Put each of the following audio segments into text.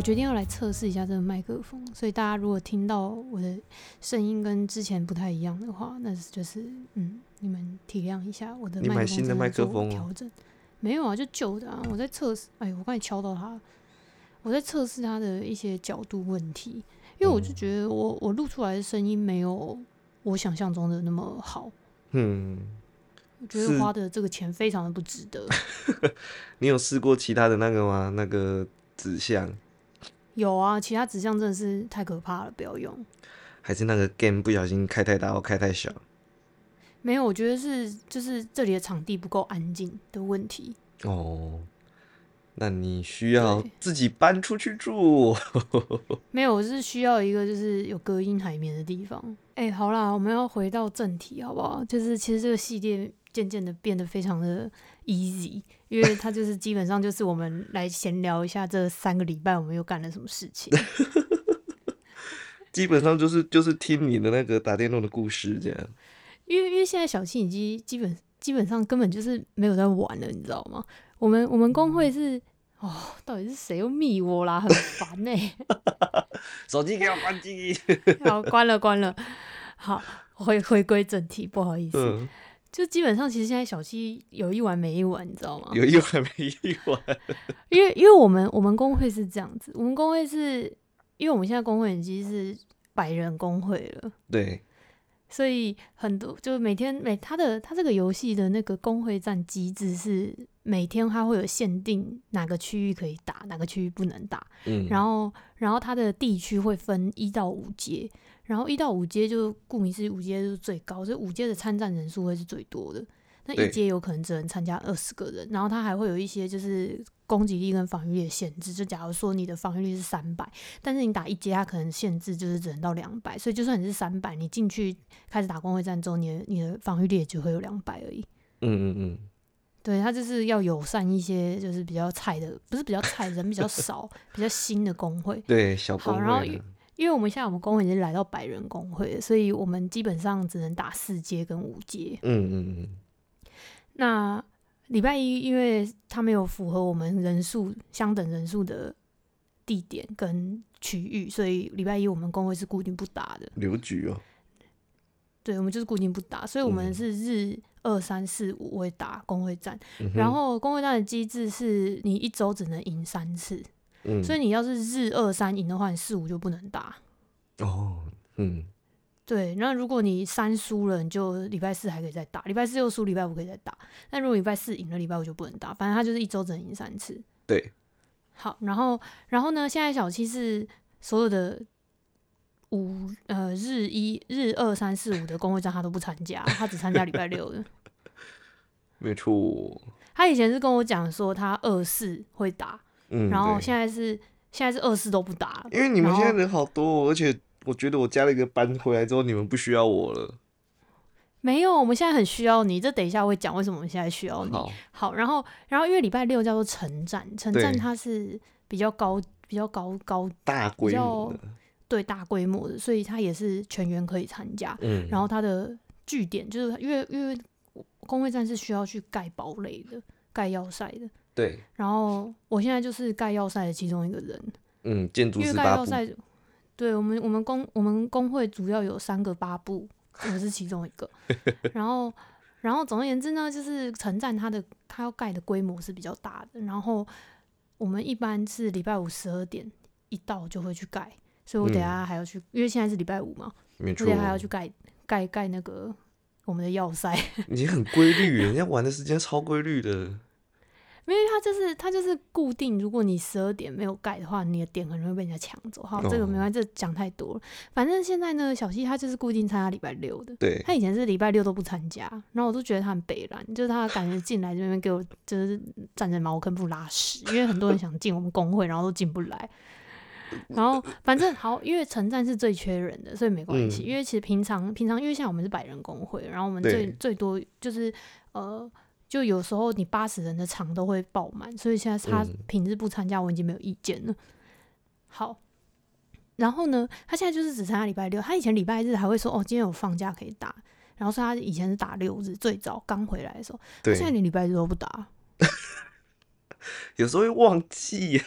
我决定要来测试一下这个麦克风，所以大家如果听到我的声音跟之前不太一样的话，那就是嗯，你们体谅一下我的。你买新的麦克风调整？没有啊，就旧的啊。我在测试，哎，我刚才敲到它，我在测试它的一些角度问题，因为我就觉得我我录出来的声音没有我想象中的那么好。嗯，我觉得花的这个钱非常的不值得。你有试过其他的那个吗？那个指向？有啊，其他指向真的是太可怕了，不要用。还是那个 game 不小心开太大或开太小？没有，我觉得是就是这里的场地不够安静的问题。哦，那你需要自己搬出去住。没有，我是需要一个就是有隔音海绵的地方。哎，好啦，我们要回到正题好不好？就是其实这个系列渐渐的变得非常的 easy。因为他就是基本上就是我们来闲聊一下这三个礼拜我们又干了什么事情，基本上就是就是听你的那个打电动的故事这样。因为因为现在小七已经基本基本上根本就是没有在玩了，你知道吗？我们我们工会是哦，到底是谁又密我啦？很烦呢。手机给我关机。好，关了关了。好，回回归正题，不好意思。就基本上，其实现在小七有一玩没一玩，你知道吗？有一玩没一玩，因为因为我们我们工会是这样子，我们工会是因为我们现在工会已经是百人工会了，对，所以很多就每天每他的他这个游戏的那个工会战机制是每天他会有限定哪个区域可以打，哪个区域不能打，嗯，然后然后他的地区会分一到五阶。然后一到五阶就顾名思义，五阶就是最高，所以五阶的参战人数会是最多的。那一阶有可能只能参加二十个人，然后它还会有一些就是攻击力跟防御力的限制。就假如说你的防御力是三百，但是你打一阶，它可能限制就是只能到两百。所以就算你是三百，你进去开始打工会战之后，你的你的防御力也只会有两百而已。嗯嗯嗯，对，它就是要友善一些，就是比较菜的，不是比较菜，人比较少，比较新的工会。对，小工会。因为我们现在我们工会已经来到百人工会了，所以我们基本上只能打四阶跟五阶。嗯嗯嗯。那礼拜一，因为他没有符合我们人数相等人数的地点跟区域，所以礼拜一我们工会是固定不打的。留局哦。对，我们就是固定不打，所以我们是日二三四五会打工会战，然后工会战的机制是你一周只能赢三次。所以你要是日二三赢的话，你四五就不能打。哦，嗯，对。那如果你三输了，你就礼拜四还可以再打；礼拜四又输，礼拜五可以再打。那如果礼拜四赢了，礼拜五就不能打。反正他就是一周只能赢三次。对。好，然后，然后呢？现在小七是所有的五呃日一日二三四五的工会战他都不参加，他只参加礼拜六的。没错。他以前是跟我讲说，他二四会打。然后现在是现在是二四都不打，因为你们现在人好多，而且我觉得我加了一个班回来之后，你们不需要我了。没有，我们现在很需要你。这等一下会讲为什么我们现在需要你。好，然后然后因为礼拜六叫做城战，城战它是比较高、比较高高大规模的，对大规模的，所以它也是全员可以参加。嗯，然后它的据点就是因为因为工会战是需要去盖堡垒的、盖要塞的。对，然后我现在就是盖要塞的其中一个人。嗯，建筑师盖要塞，对我们我们工我们工会主要有三个八部，我是其中一个。然后然后总而言之呢，就是城战它的它要盖的规模是比较大的。然后我们一般是礼拜五十二点一到就会去盖，所以我等下还要去，因为现在是礼拜五嘛，没错，还要去盖盖盖那个我们的要塞。你很规律，人家玩的时间超规律的。因为它就是它就是固定，如果你十二点没有盖的话，你的点很容易被人家抢走。好，这个没关系，这讲太多了。反正现在呢，小西他就是固定参加礼拜六的。对。他以前是礼拜六都不参加，然后我都觉得他很北蓝，就是他感觉进来这边给我就是站在茅坑不拉屎，因为很多人想进我们工会，然后都进不来。然后反正好，因为城站是最缺人的，所以没关系。因为其实平常平常，因为像我们是百人工会，然后我们最最多就是呃。就有时候你八十人的场都会爆满，所以现在他平日不参加，我已经没有意见了。好，然后呢，他现在就是只参加礼拜六，他以前礼拜日还会说哦，今天有放假可以打，然后说他以前是打六日，最早刚回来的时候，他现在连礼拜日都不打，有时候会忘记呀。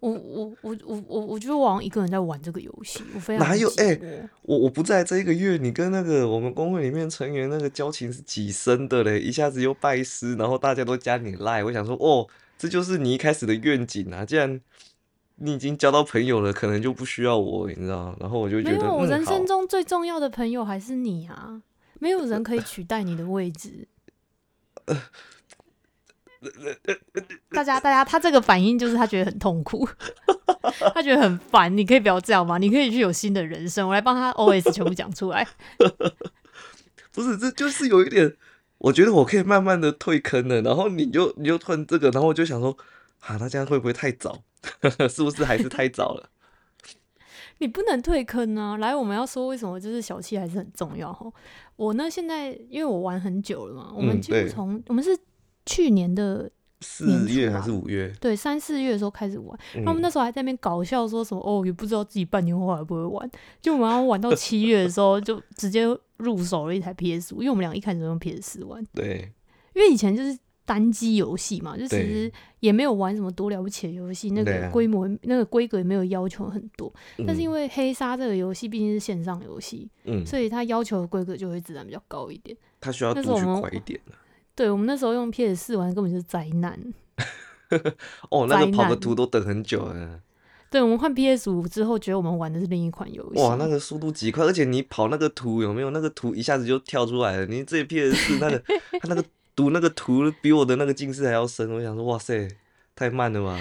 我我我我我我觉得我好像一个人在玩这个游戏，我非常哪有哎、哎、我我不在这一个月，你跟那个我们工会里面成员那个交情是几深的嘞？一下子又拜师，然后大家都加你赖，我想说，哦，这就是你一开始的愿景啊！既然你已经交到朋友了，可能就不需要我，你知道？然后我就觉得，没有，我人生，中最重要的朋友还是你啊，没有人可以取代你的位置。大家，大家，他这个反应就是他觉得很痛苦，他觉得很烦。你可以不要这样吗？你可以去有新的人生。我来帮他 OS 全部讲出来。不是，这就是有一点，我觉得我可以慢慢的退坑了，然后你就你就突然这个，然后我就想说，啊，那这样会不会太早？是不是还是太早了？你不能退坑啊！来，我们要说为什么就是小气还是很重要哈。我呢，现在因为我玩很久了嘛，我们几乎从、我们是去年的四月还是五月？对三四月的时候开始玩，然后我们嗯。那时候还在那边搞笑说什么哦，也不知道自己半年后还不会玩，就我们要玩到七月的时候就直接入手了一台 PS 五，因为我们俩一开始都用 PS 四玩，对，因为以前就是单机游戏嘛，就其实也没有玩什么多了不起的游戏，那个规模、那个规格也没有要求很多。但是因为为黑鲨这个游戏毕竟是线上游戏，嗯，所以它要求的规格就会自然比较高一点。它需要。读取快一点对我们那时候用 PS 四玩根本就是灾难。哦，那个跑个图都等很久了。对我们换 PS 五之后，觉得我们玩的是另一款游戏。哇，那个速度极快，而且你跑那个图有没有？那个图一下子就跳出来了。你这 PS 四 那个，它那个读那个图比我的那个近视还要深。我想说，哇塞，太慢了吧？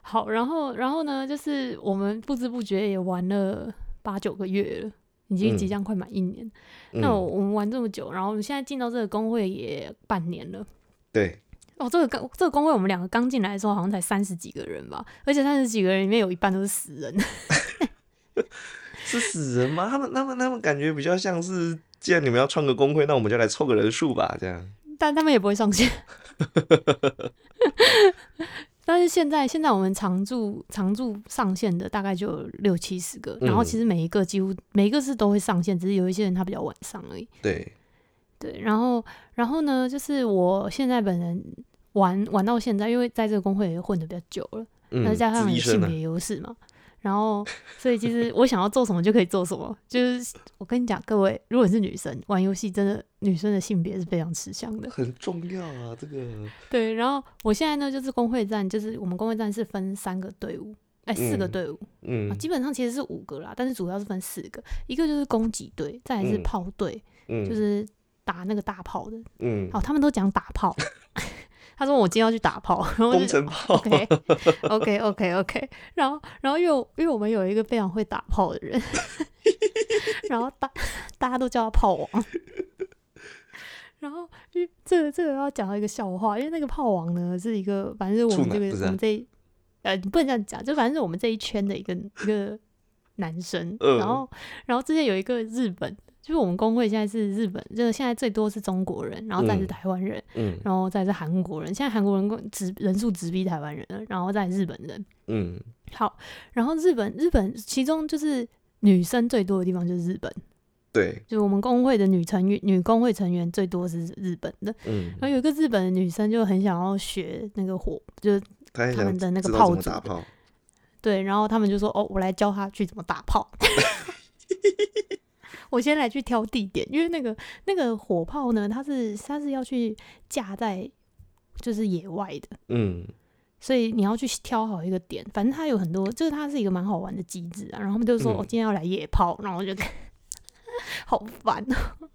好，然后然后呢，就是我们不知不觉也玩了八九个月了，已经嗯即将快满一年。嗯那我我们玩这么久，然后我们现在进到这个工会也半年了。对，哦，这个刚这个工会我们两个刚进来的时候好像才三十几个人吧，而且三十几个人里面有一半都是死人。是死人吗？他们他们他们感觉比较像是，既然你们要创个工会，那我们就来凑个人数吧，这样。但他们也不会上线。但是现在，现在我们常驻常驻上线的大概就有六七十个，然后嗯。其实每一个几乎每一个是都会上线，只是有一些人他比较晚上而已。对，对，然后然后呢，就是我现在本人玩玩到现在，因为在这个工会也混的比较久了，那嗯，加上有性别优势嘛，然后所以其实我想要做什么就可以做什么。就是我跟你讲，各位，如果你是女生玩游戏，真的女生的性别是非常吃香的。很重要啊，这个。对，然后我现在呢，就是工会战，就是我们工会战是分三个队伍，哎，四个嗯队伍、嗯啊，基本上其实是五个啦，但是主要是分四个，一个就是攻击队，再来是嗯炮队，嗯，就是打那个大炮的。嗯，哦，他们都讲打炮，他说我今天要去打炮，然后工程炮。OK OK OK OK，然后然后因为因为我们有一个非常会打炮的人，然后大大家都叫他炮王。然后，因为这个这个要讲到一个笑话，因为那个炮王呢是一个，反正是我们这个我们这一呃，你不能这样讲，就反正是我们这一圈的一个一个男生。嗯然后，然后之前有一个日本，就是我们工会现在是日本，就是现在最多是中国人，然后再是嗯台湾人，嗯然后再是韩国人，现在韩国人共直人数直逼台湾人了，然后再日本人。嗯，好，然后日本日本其中就是女生最多的地方就是日本，对，就是我们工会的女成员女工会成员最多是日本的。嗯然，后有一个日本的女生就很想要学那个火，就是他们的那个炮组的怎么打炮。对，然后他们就说哦，我来教她去怎么打炮。我先来去挑地点，因为那个那个火炮呢，它是它是要去架在就是野外的，嗯所以你要去挑好一个点，反正它有很多，就是它是一个蛮好玩的机制啊。然后他们就说：“嗯我、今天要来野炮。”然后我就 好烦哦、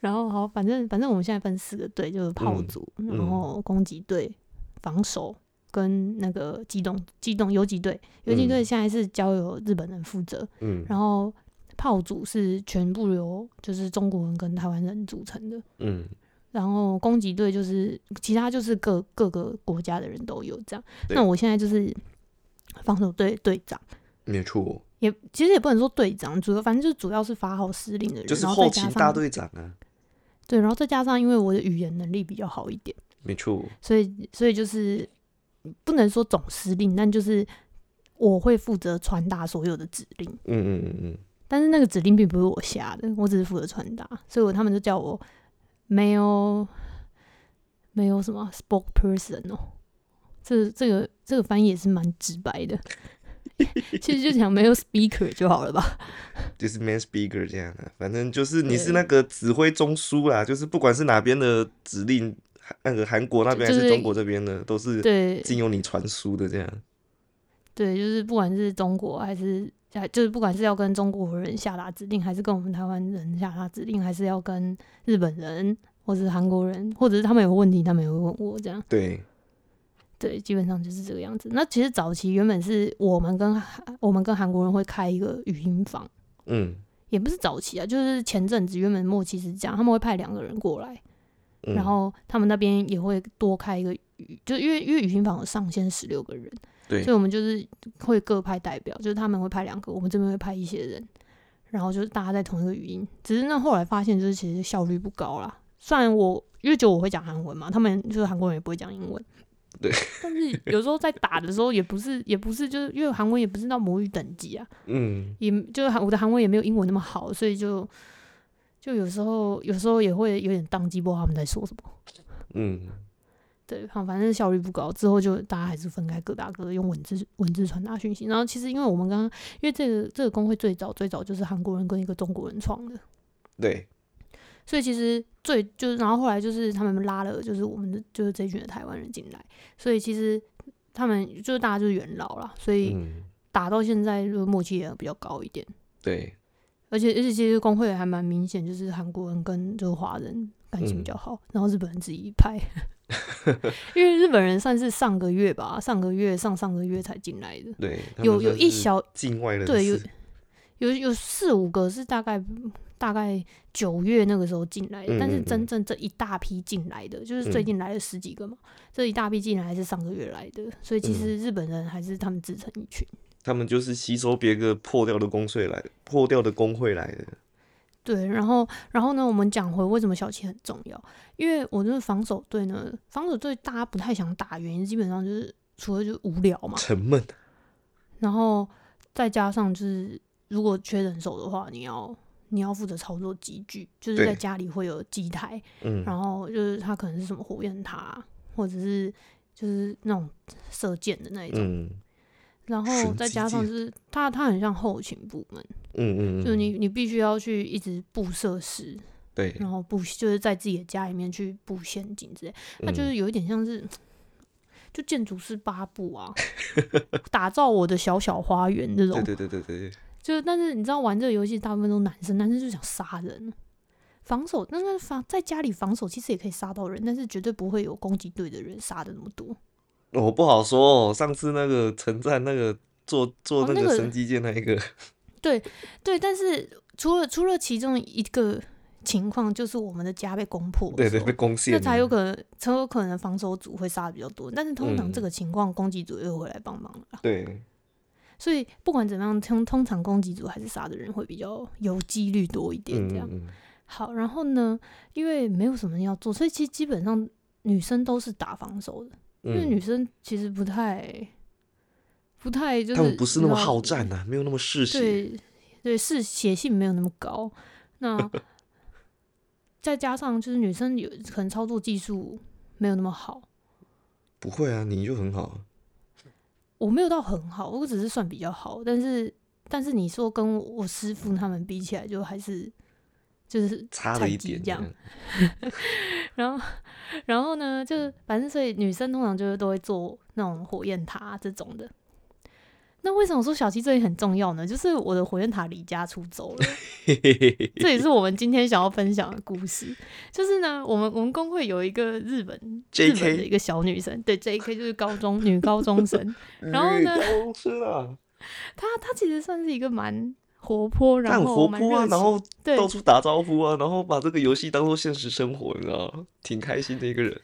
然后好，反正反正我们现在分四个队，就是炮嗯组，嗯然后攻击队、防守跟那个机动机动游击队。游击队嗯现在是交由日本人负责，嗯然后炮组是全部由就是中国人跟台湾人组成的。嗯。然后攻击队就是其他就是各各个国家的人都有这样。那我现在就是防守队队长，没错，也其实也不能说队长，主要反正就主要是发号施令的人，就是然后再加上勤大队长啊，对，然后再加上因为我的语言能力比较好一点，没错，所以所以就是不能说总司令，但就是我会负责传达所有的指令。嗯嗯嗯嗯，但是那个指令并不是我下的，我只是负责传达，所以我他们就叫我没有没有什么 spokesperson 哦，这这个这个翻译也是蛮直白的。其实就讲没有 speaker 就好了吧，就是 man speaker 这样的，反正就是你是那个指挥中枢啦，就是不管是哪边的指令，那个韩国那边还是中国这边的，都是对。经由你传输的这样。对，就是不管是中国还是，就是不管是要跟中国人下达指令，还是跟我们台湾人下达指令，还是要跟日本人或者韩国人，或者是他们有问题，他们也会问我这样。对。对，基本上就是这个样子。那其实早期原本是我们跟我们跟韩国人会开一个语音房，嗯，也不是早期啊，就是前阵子原本末期是这样，他们会派两个人过来，然后他们那边也会多开一个语，就因为因为语音房有上限十六个人，对，所以我们就是会各派代表，就是他们会派两个，我们这边会派一些人，然后就是大家在同一个语音。只是那后来发现，就是其实效率不高啦。虽然我因为就我会讲韩文嘛，他们就是韩国人也不会讲英文。对，但是有时候在打的时候，也不是，也不是，就是因为韩文也不是到母语等级啊，嗯，也就是我的韩文也没有英文那么好，所以就就有时候有时候也会有点当机，不知道他们在说什么。嗯，对，反反正效率不高，之后就大家还是分开各打各的，用文字文字传达讯息。然后其实因为我们刚刚因为这个这个工会最早最早就是韩国人跟一个中国人创的，对。所以其实最就是，然后后来就是他们拉了，就是我们的就是这群的台湾人进来，所以其实他们就是大家就是元老了，所以打到现在就默契也比较高一点。对，而且而且其实工会还蛮明显，就是韩国人跟就是华人感情比较好，然后日本人自己一派，因为日本人算是上个月吧，上个月上上个月才进来的，对，有有一小境外的，对，有有有四五个是大概。大概九月那个时候进来的，但是真正这一大批进来的，就是最近来了十几个嘛。这一大批进来是上个月来的，所以其实日本人还是他们自成一群。他们就是吸收别个破掉的工会来，破掉的工会来的。对，然后，然后呢，我们讲回为什么小七很重要，因为我就是防守队呢，防守队大家不太想打，原因基本上就是除了就无聊嘛，沉闷。然后再加上就是如果缺人手的话，你要。你要负责操作机具，就是在家里会有机台，嗯，然后就是他可能是什么火焰塔，或者是就是那种射箭的那一种，嗯，然后再加上就是它它很像后勤部门，嗯嗯，就是你你必须要去一直布设施，对，然后布就是在自己的家里面去布陷阱之类，它就是有一点像是就建筑师八部啊，打造我的小小花园这种，对对对对对。就是，但是你知道玩这个游戏大部分都男生，男生就想杀人，防守，那个防在家里防守其实也可以杀到人，但是绝对不会有攻击队的人杀的那么多。我不好说哦，上次那个陈战那个做做那个神机剑那一个，对对，但是除了除了其中一个情况，就是我们的家被攻破，对对，被攻陷，那才有可能才有可能防守组会杀的比较多，但是通常这个情况攻击组又会来帮忙了，对。所以不管怎么样，通通常攻击组还是杀的人会比较有几率多一点这样。好，然后呢，因为没有什么要做，所以其实基本上女生都是打防守的，因为女生其实不太不太就是他们不是那么好战呐，没有那么嗜血，对对，嗜血性没有那么高。那 再加上就是女生有可能操作技术没有那么好，不会啊，你就很好。我没有到很好，我只是算比较好，但是但是你说跟我师傅他们比起来，就还是就是差了一点这样。然后然后呢，就是反正所以女生通常就是都会做那种火焰塔这种的。那为什么说小七这里很重要呢？就是我的火焰塔离家出走了，这也是我们今天想要分享的故事。就是呢，我们我们工会有一个日本日本的一个小女生，对，J K 就是高中女高中生。然后呢，她她其实算是一个蛮活泼，然后蛮活泼啊，然后到处打招呼啊，然后把这个游戏当做现实生活，你知道吗？挺开心的一个人。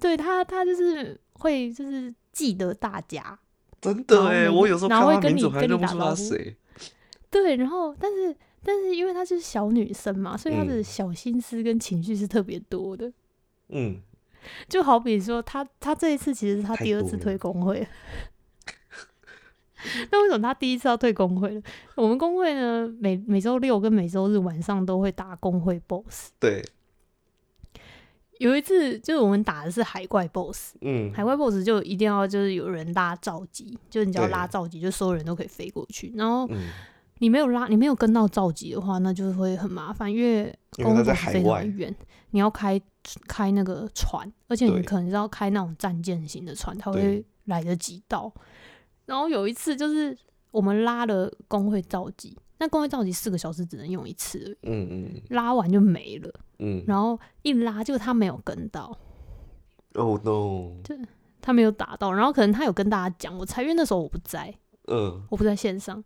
对他，他就是会就是记得大家。真的哎，我有时候看他名字还认不出他谁。对，然后但是但是因为她是小女生嘛，所以她的小心思跟情绪是特别多的。嗯，就好比说，她她这一次其实是她第二次推工会。那为什么他第一次要退工会呢？我们工会呢，每每周六跟每周日晚上都会打工会 BOSS。对。有一次就是我们打的是海怪 BOSS，嗯，海怪 BOSS 就一定要就是有人拉召集，就是你只要拉召集，就所有人都可以飞过去。然后嗯，你没有拉，你没有跟到召集的话，那就会很麻烦，因为因为它在 BOSS 非常海外的远，你要开开那个船，而且你可能是要开那种战舰型的船，它对会来得及到。然后有一次就是我们拉了工会召集，那工会召集四个小时只能用一次嗯嗯拉完就没了。嗯，然后一拉，就他没有跟到，哦 no，就他没有打到，然后可能他有跟大家讲，我猜，因为那时候我不在，嗯，我不在线上，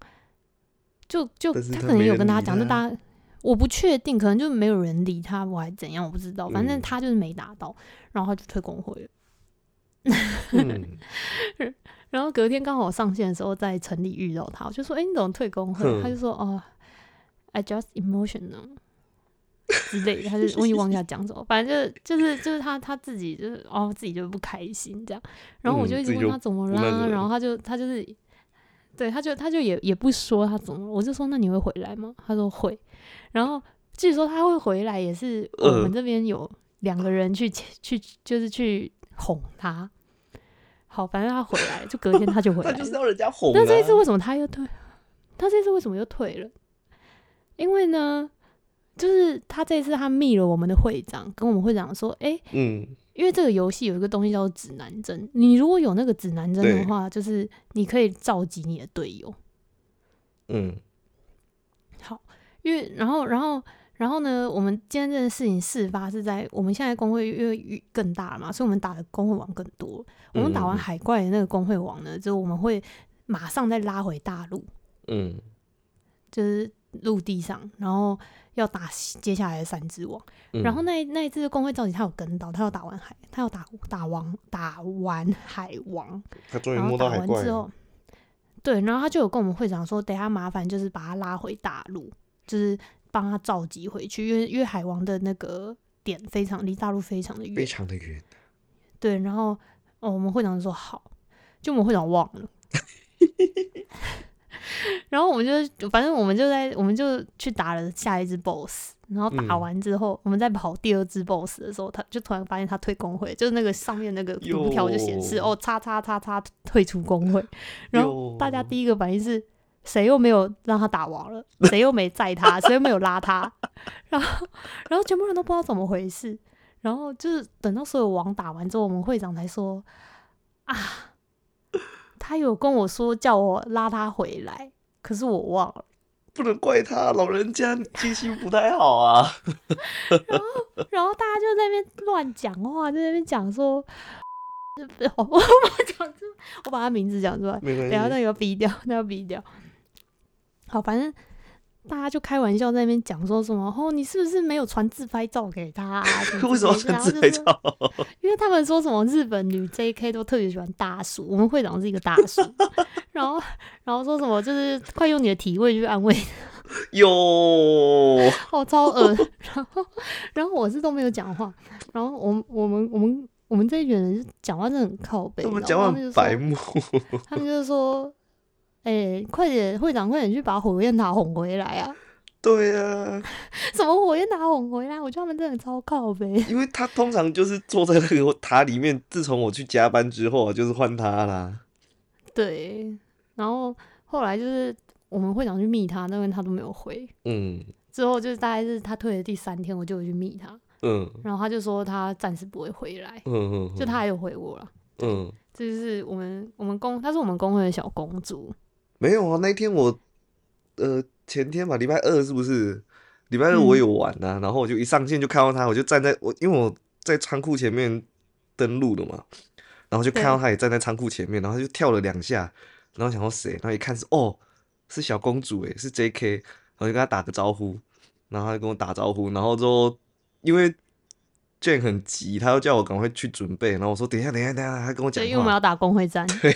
就就他他可能有跟大家讲，就大家我不确定，可能就没有人理他，我还怎样，我不知道，反正嗯他就是没打到，然后他就退工会了。嗯，然后隔天刚好上线的时候，在城里遇到他，我就说：“哎、你怎么退工会？”哼他就说：“哦，I just emotional 之类的。”他就我已经忘记他讲什么，反正就是就是就是他他自己就是哦自己就不开心这样。然后我嗯就一直问他怎么啦，然后他就他就是对他就他就也也不说他怎么了，我就说：“那你会回来吗？”他说会。然后据说他会回来，也是我们呃这边有两个人去去就是去哄他。好，反正他回来，就隔天他就回来了。他就是要人家哄啊。那这一次为什么他又退？他这次为什么又退了？因为呢，就是他这次他密了我们的会长，跟我们会长说，哎、嗯，因为这个游戏有一个东西叫做指南针，你如果有那个指南针的话，就是你可以召集你的队友。嗯好，因为然后然后然后呢，我们今天这件事情事发是在我们现在工会越越更大了嘛，所以我们打的工会网更多。我们打完嗯海怪的那个工会网呢，就我们会马上再拉回大陆。嗯就是陆地上，然后要打接下来的三只王。嗯，然后那那一次工会召集，他有跟到，他要打完海，他要打打王打完海王，他终于然后打摸到海怪之后，对，然后他就有跟我们会长说，等下麻烦就是把他拉回大陆，就是帮他召集回去，因为因为海王的那个点非常离大陆非常的远非，常的远。对，然后哦，我们会长就说好，就我们会长忘了。然后我们就，反正我们就在，我们就去打了下一只 BOSS，然后打嗯完之后，我们在跑第二只 BOSS 的时候，他就突然发现他退工会，就是那个上面那个图条就显示哦，叉叉叉叉退出工会，然后大家第一个反应是。谁又没有让他打王了？谁又没载他？谁又没有拉他？然后，然后全部人都不知道怎么回事。然后就是等到所有王打完之后，我们会长才说啊，他有跟我说叫我拉他回来，可是我忘了。不能怪他，老人家记性不太好啊。然后然后大家就在那边乱讲话，就在那边讲说，我我把讲出，我把他名字讲出来，没关系。等一下那个逼掉，那个逼掉。好，反正大家就开玩笑在那边讲说什么哦，你是不是没有传自拍照给他、啊？为什么传自拍？照？因为他们说什么日本女 JK 都特别喜欢大叔，我们会长是一个大叔，然后然后说什么就是快用你的体位去安慰 哟，好，超恶。然后，然后我是都没有讲话。然后我们我们我们我们这一群人讲话真的很靠背，他们讲话白目。他们就是说，哎、快点，会长，快点去把火焰塔哄回来啊！对啊，什么火焰塔哄回来？我觉得他们真的超靠背。因为他通常就是坐在那个塔里面。自从我去加班之后啊，就是换他啦。对，然后后来就是我们会长去密他，那边他都没有回。嗯之后就是大概是他退的第三天，我就有去密他，嗯然后他就说他暂时不会回来，嗯嗯，就他还有回我了。嗯这就是我们我们公，他是我们工会的小公主。没有啊。那一天我呃前天吧，礼拜二是不是？礼拜二我有玩呐、然后我就一上线就看到他，我就站在我因为我在仓库前面登录的嘛，然后就看到对他也站在仓库前面，然后就跳了两下，然后想说谁，然后一看是哦是小公主诶，是 J.K，然后就跟他打个招呼，然后他就跟我打招呼，然后之后因为 Jane 很急，他要叫我赶快去准备，然后我说等一下等一下等一下，他跟我讲对，因为我们，要打工会战。对，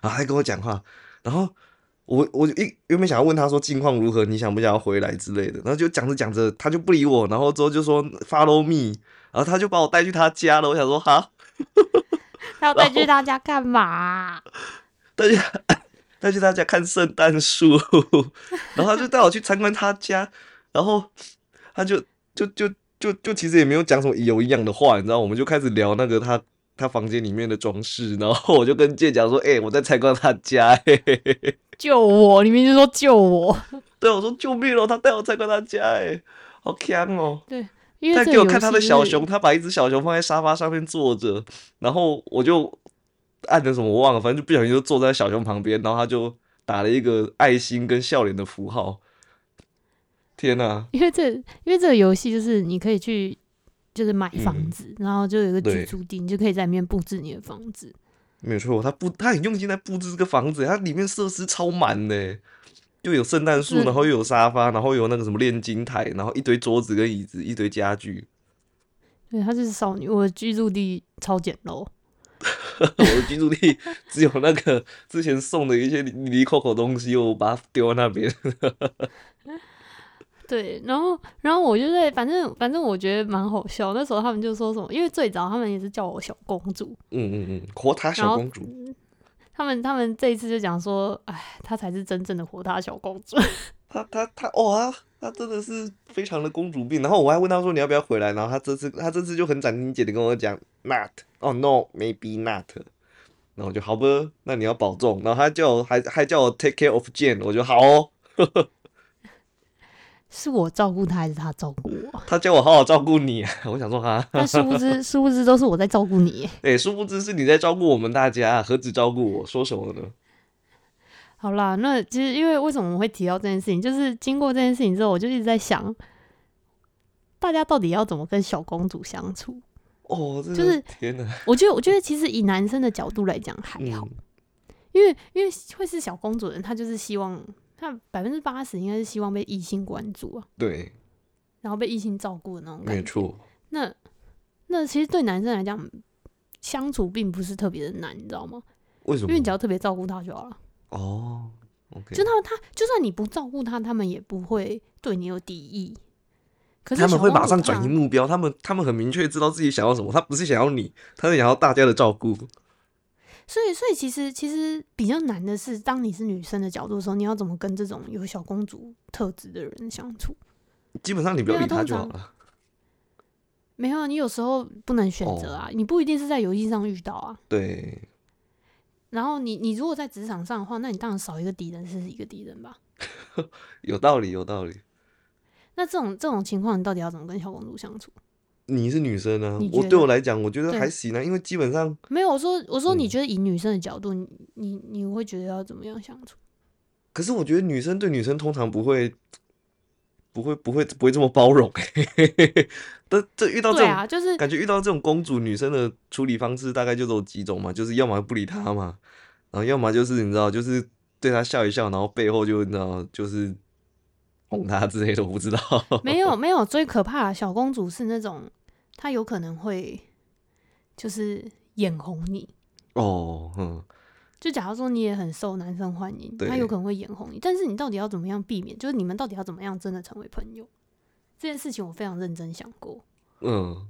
然后他还跟我讲话，然后我我一原本想要问他说近况如何，你想不想要回来之类的，然后就讲着讲着他就不理我，然后之后就说 follow me，然后他就把我带去他家了，我想说哈，他要带去他家干嘛？带去带去他家看圣诞树，然后他就带我去参观他家，然后他就就就就就其实也没有讲什么有营养的话，你知道，我们就开始聊那个他他房间里面的装饰，然后我就跟健讲说，哎，我在参观他家，救我！你明明说救我，对我说救命哦，他带我参观他家，哎，好强哦。对，因为他给我看他的小熊，他把一只小熊放在沙发上面坐着，然后我就按的什么我忘了，反正就不小心就坐在小熊旁边，然后他就打了一个爱心跟笑脸的符号。天呐！因为这，因为这个游戏就是你可以去，就是买房子，然后就有一个居住地，你就可以在里面布置你的房子。没错，他布他很用心在布置这个房子，它里面设施超满的，又有圣诞树，然后又有沙发，然后有那个什么炼金台，然后一堆桌子跟椅子，一堆家具。对，他是少女，我的居住地超简陋。我的居住地只有那个之前送的一些离离扣扣东西，我把它丢在那边。对，然后，然后我就在，反正，反正我觉得蛮好笑。那时候他们就说什么，因为最早他们也是叫我小公主，嗯嗯嗯，活塔小公主。他们他们这一次就讲说，哎，她才是真正的活塔小公主。她她她，哇，她真的是非常的公主病。然后我还问她说你要不要回来，然后她这次她这次就很斩钉截铁跟我讲，not，哦，no，maybe not。然后我就好吧，那你要保重。然后她叫我还还叫我 take care of Jane，我就好哦。是我照顾他，还是他照顾我？他叫我好好照顾你，我想说哈。但殊不知，殊不知都是我在照顾你。哎，殊不知是你在照顾我们大家，何止照顾我？说什么呢？好啦，那其实因为为什么我会提到这件事情，就是经过这件事情之后，我就一直在想，大家到底要怎么跟小公主相处？哦，就是天哪！我觉得，我觉得其实以男生的角度来讲还好，因为因为会是小公主的人，他就是希望。他百分之八十应该是希望被异性关注啊，对，然后被异性照顾的那种感觉。没错。那那其实对男生来讲，相处并不是特别的难，你知道吗？为什么？因为你只要特别照顾他就好了。哦，OK。就他们，他就算你不照顾他，他们也不会对你有敌意。可是他们会马上转移目标，他们他们很明确知道自己想要什么，他不是想要你，他是想要大家的照顾。所以，所以其实其实比较难的是，当你是女生的角度的时候，你要怎么跟这种有小公主特质的人相处？基本上你不要理他就好了。没有啊，你有时候不能选择啊，你不一定是在游戏上遇到啊。对。然后你你如果在职场上的话，那你当然少一个敌人是一个敌人吧？有道理，有道理。那这种这种情况，你到底要怎么跟小公主相处？你是女生啊，我对我来讲，我觉得还行啊，因为基本上没有我说我说你觉得以女生的角度，你你你会觉得要怎么样相处？可是我觉得女生对女生通常不会不会不会不会这么包容，但这遇到这种啊就是感觉遇到这种公主女生的处理方式大概就有几种嘛，就是要么不理她嘛，然后要么就是你知道就是对她笑一笑，然后背后就你知道就是哄她之类的，我不知道。没有没有，最可怕的小公主是那种。他有可能会就是眼红你哦，嗯，就假如说你也很受男生欢迎，他有可能会眼红你，但是你到底要怎么样避免？就是你们到底要怎么样真的成为朋友？这件事情我非常认真想过。嗯，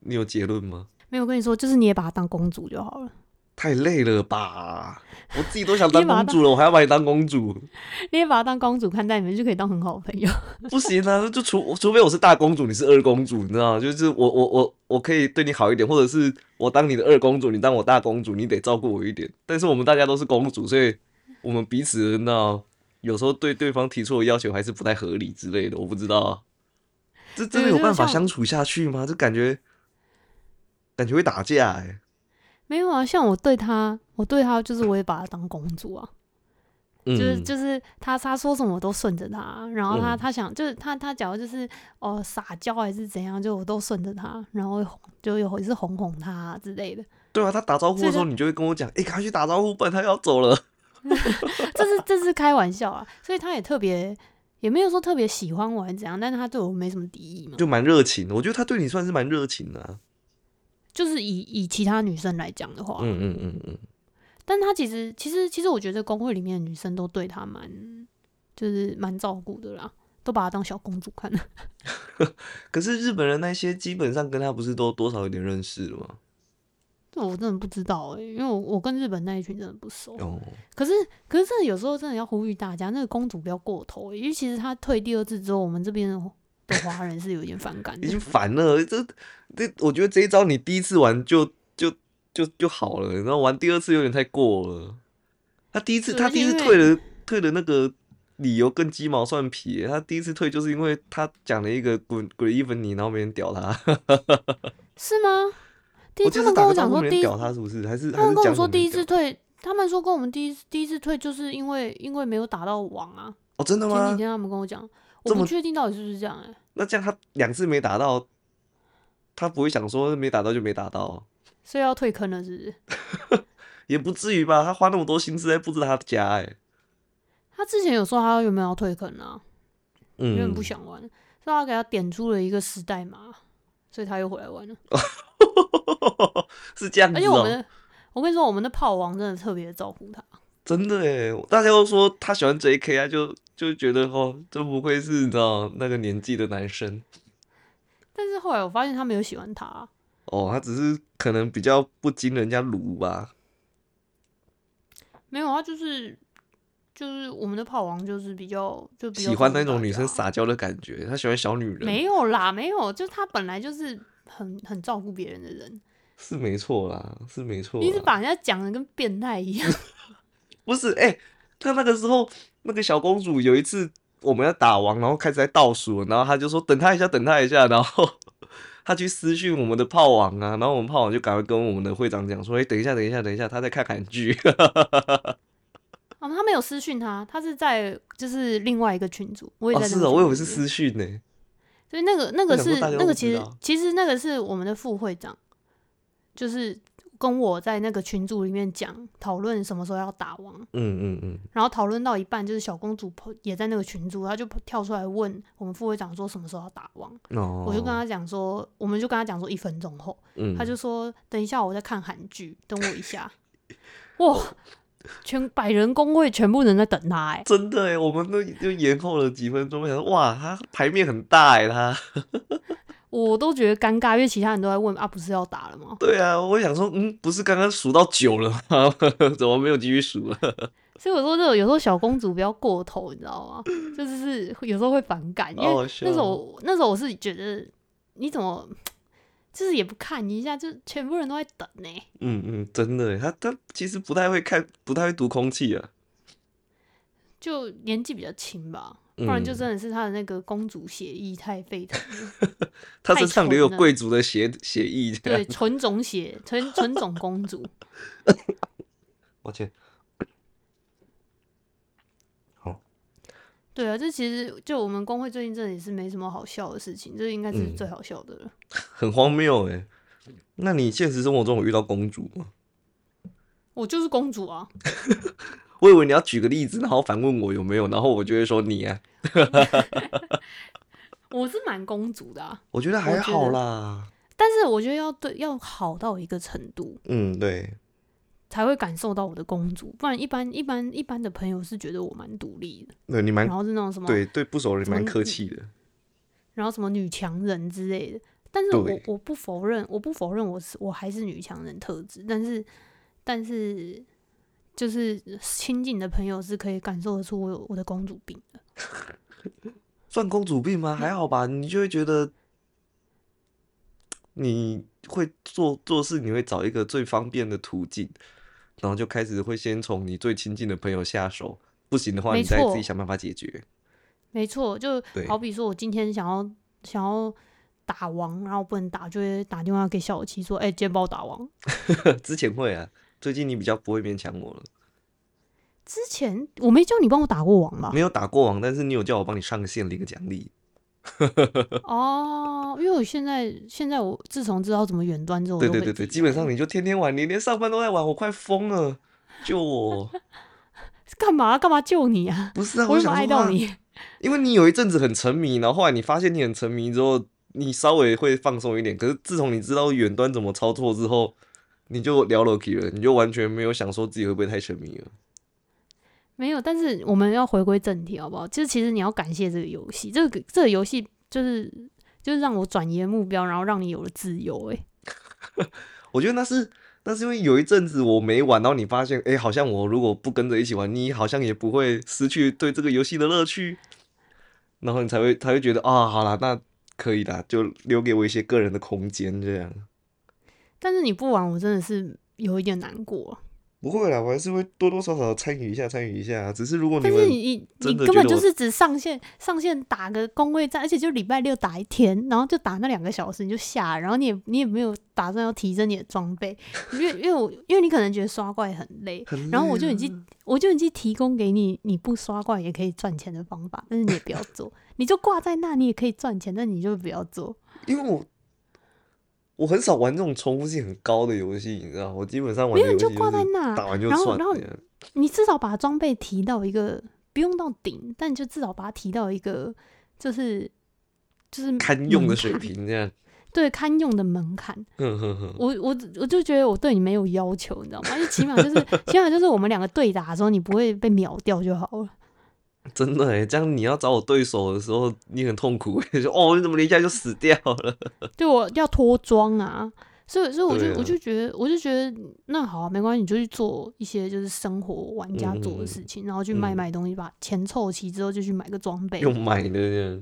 你有结论吗？没有，跟你说，就是你也把她当公主就好了。太累了吧！我自己都想当公主了，我还要把你当公主。你也把她当公主看待，你们就可以当很好的朋友。不行啊，就除除非我是大公主，你是二公主，你知道吗？就是我我我我可以对你好一点，或者是我当你的二公主，你当我大公主，你得照顾我一点。但是我们大家都是公主，所以我们彼此那有时候对对方提出的要求还是不太合理之类的，我不知道。这真的有办法相处下去吗？这感觉感觉会打架哎。没有啊，像我对他，我对他就是我也把他当公主啊，就是就是他他说什么我都顺着他，然后他他想就是他他假如就是哦撒娇还是怎样，就我都顺着他，然后就有一次哄哄他之类的。对啊，他打招呼的时候你就会跟我讲，哎，赶快去打招呼，不然他要走了。这是这是开玩笑啊，所以他也特别也没有说特别喜欢我还是怎样，但是他对我没什么敌意嘛，就蛮热情的。我觉得他对你算是蛮热情的。就是以以其他女生来讲的话，嗯嗯嗯嗯，但他其实其实其实我觉得工会里面的女生都对他蛮就是蛮照顾的啦，都把她当小公主看。可是日本人那些基本上跟他不是都多少有点认识了吗？这我真的不知道哎，因为我我跟日本那一群真的不熟。哦，可是可是真的有时候真的要呼吁大家，那个公主不要过头，因为其实她退第二次之后，我们这边的华人是有点反感，已经烦了。这这，我觉得这一招你第一次玩就就就就好了，然后玩第二次有点太过了。他第一次他第一次退了退了那个理由更鸡毛蒜皮，他第一次退就是因为他讲了一个滚滚伊芬尼，然后没人屌他，是吗？我他们跟我讲说第一屌他是不是？还是他们跟我说第一次退，他们说跟我们第一第一次退就是因为因为没有打到网啊。哦，真的吗？前几天他们跟我讲，我不确定到底是不是这样哎。那这样他两次没打到，他不会想说没打到就没打到，所以要退坑了是不是？也不至于吧，他花那么多心思在布置他的家哎。他之前有说他有没有要退坑啊？嗯，有点不想玩，所以他给他点出了一个时代码，所以他又回来玩了。是这样子。而且我们，我跟你说，我们的炮王真的特别照顾他。真的哎，大家都说他喜欢 J.K. 啊，就就觉得哦，真不愧是你知道那个年纪的男生。但是后来我发现他没有喜欢他。哦，他只是可能比较不经人家炉吧。没有啊，就是就是我们的炮王就是比较就喜欢那种女生撒娇的感觉，他喜欢小女人。没有啦，没有，就他本来就是很很照顾别人的人。是没错啦，是没错。你是把人家讲的跟变态一样。不是，哎，他那个时候那个小公主有一次我们要打王，然后开始在倒数，然后他就说等他一下，等他一下，然后 他去私讯我们的炮王啊，然后我们炮王就赶快跟我们的会长讲说，哎，等一下，等一下，等一下，他在看韩剧。哦，他没有私讯他，他是在就是另外一个群组，我也在。是哦，我以为是私讯呢。所以那个那个是那个其实其实那个是我们的副会长，就是。跟我在那个群组里面讲讨论什么时候要打王，嗯嗯嗯，然后讨论到一半，就是小公主也在那个群组，她就跳出来问我们副会长说什么时候要打王，哦，我就跟她讲说，我们就跟她讲说一分钟后，嗯，他就说等一下我在看韩剧，等我一下，哇，全百人工会全部人在等他，哎，真的哎，我们都就延后了几分钟，想说哇，他牌面很大哎，他。我都觉得尴尬，因为其他人都在问啊，不是要打了吗？对啊，我想说，嗯，不是刚刚数到九了吗？怎么没有继续数了？所以我说，这种有时候小公主不要过头，你知道吗？就是是有时候会反感，因为那时候那时候我是觉得你怎么 就是也不看一下，就全部人都在等呢。嗯嗯，真的，他他其实不太会看，不太会读空气啊，就年纪比较轻吧。不然就真的是他的那个公主血意太沸腾了，他身上留有贵族的血血意，对，纯种血，纯纯种公主。抱歉。好。对啊，这其实就我们工会最近真的也是没什么好笑的事情，这应该是最好笑的了。很荒谬哎，那你现实生活中有遇到公主吗？我就是公主啊。我以为你要举个例子，然后反问我有没有，然后我就会说你啊。我是蛮公主的，我觉得还好啦。但是我觉得要对要好到一个程度，嗯，对，才会感受到我的公主。不然一般一般一般的朋友是觉得我蛮独立的，对你蛮，然后是那种什么对对不熟人蛮客气的，然后什么女强人之类的。但是我我不否认，我不否认我是我还是女强人特质，但是但是。就是亲近的朋友是可以感受得出我有我的公主病的，算公主病吗？还好吧，你就会觉得你会做做事，你会找一个最方便的途径，然后就开始会先从你最亲近的朋友下手，不行的话，你再自己想办法解决。没错，就好比说我今天想要想要打王，然后不能打，就会打电话给小七说：“哎，今天帮我打王。”之前会啊。最近你比较不会勉强我了。之前我没叫你帮我打过网吧？没有打过网，但是你有叫我帮你上线的一个奖励。哦，因为我现在现在我自从知道怎么远端之后，对对对对，基本上你就天天玩，你连上班都在玩，我快疯了，救我！干嘛干嘛救你啊？不是啊，我想爱到你，因为你有一阵子很沉迷，然后后来你发现你很沉迷之后，你稍微会放松一点。可是自从你知道远端怎么操作之后，你就聊 Loki 了，你就完全没有想说自己会不会太沉迷了。没有，但是我们要回归正题，好不好？就是其实你要感谢这个游戏，这个这个游戏就是就是让我转移目标，然后让你有了自由。哎，我觉得那是那是因为有一阵子我没玩，然后你发现，哎，好像我如果不跟着一起玩，你好像也不会失去对这个游戏的乐趣。然后你才会才会觉得啊，好啦，那可以啦，就留给我一些个人的空间这样。但是你不玩，我真的是有一点难过。不会啦，我还是会多多少少参与一下，参与一下。只是如果你但是你你你根本就是只上线上线打个工位战，而且就礼拜六打一天，然后就打那两个小时你就下，然后你也你也没有打算要提升你的装备，因为因为我因为你可能觉得刷怪很累，然后我就已经我就已经提供给你你不刷怪也可以赚钱的方法，但是你也不要做，你就挂在那，你也可以赚钱，但你就不要做，因为我。我很少玩这种重复性很高的游戏，你知道？我基本上玩游戏就挂在那，打完就算。然后，然后你至少把装备提到一个不用到顶，但就至少把它提到一个就是就是堪用的水平，这样。对，堪用的门槛。我我我就觉得我对你没有要求，你知道吗？就起码就是 起码就是我们两个对打的时候，你不会被秒掉就好了。真的哎，这样你要找我对手的时候，你很痛苦哎，说哦，你怎么一下就死掉了？对，我要脱妆啊，所以所以我就我就觉得，我就觉得那好，啊没关系，你就去做一些就是生活玩家做的事情，然后去卖卖东西，把钱凑齐之后就去买个装备。用买的，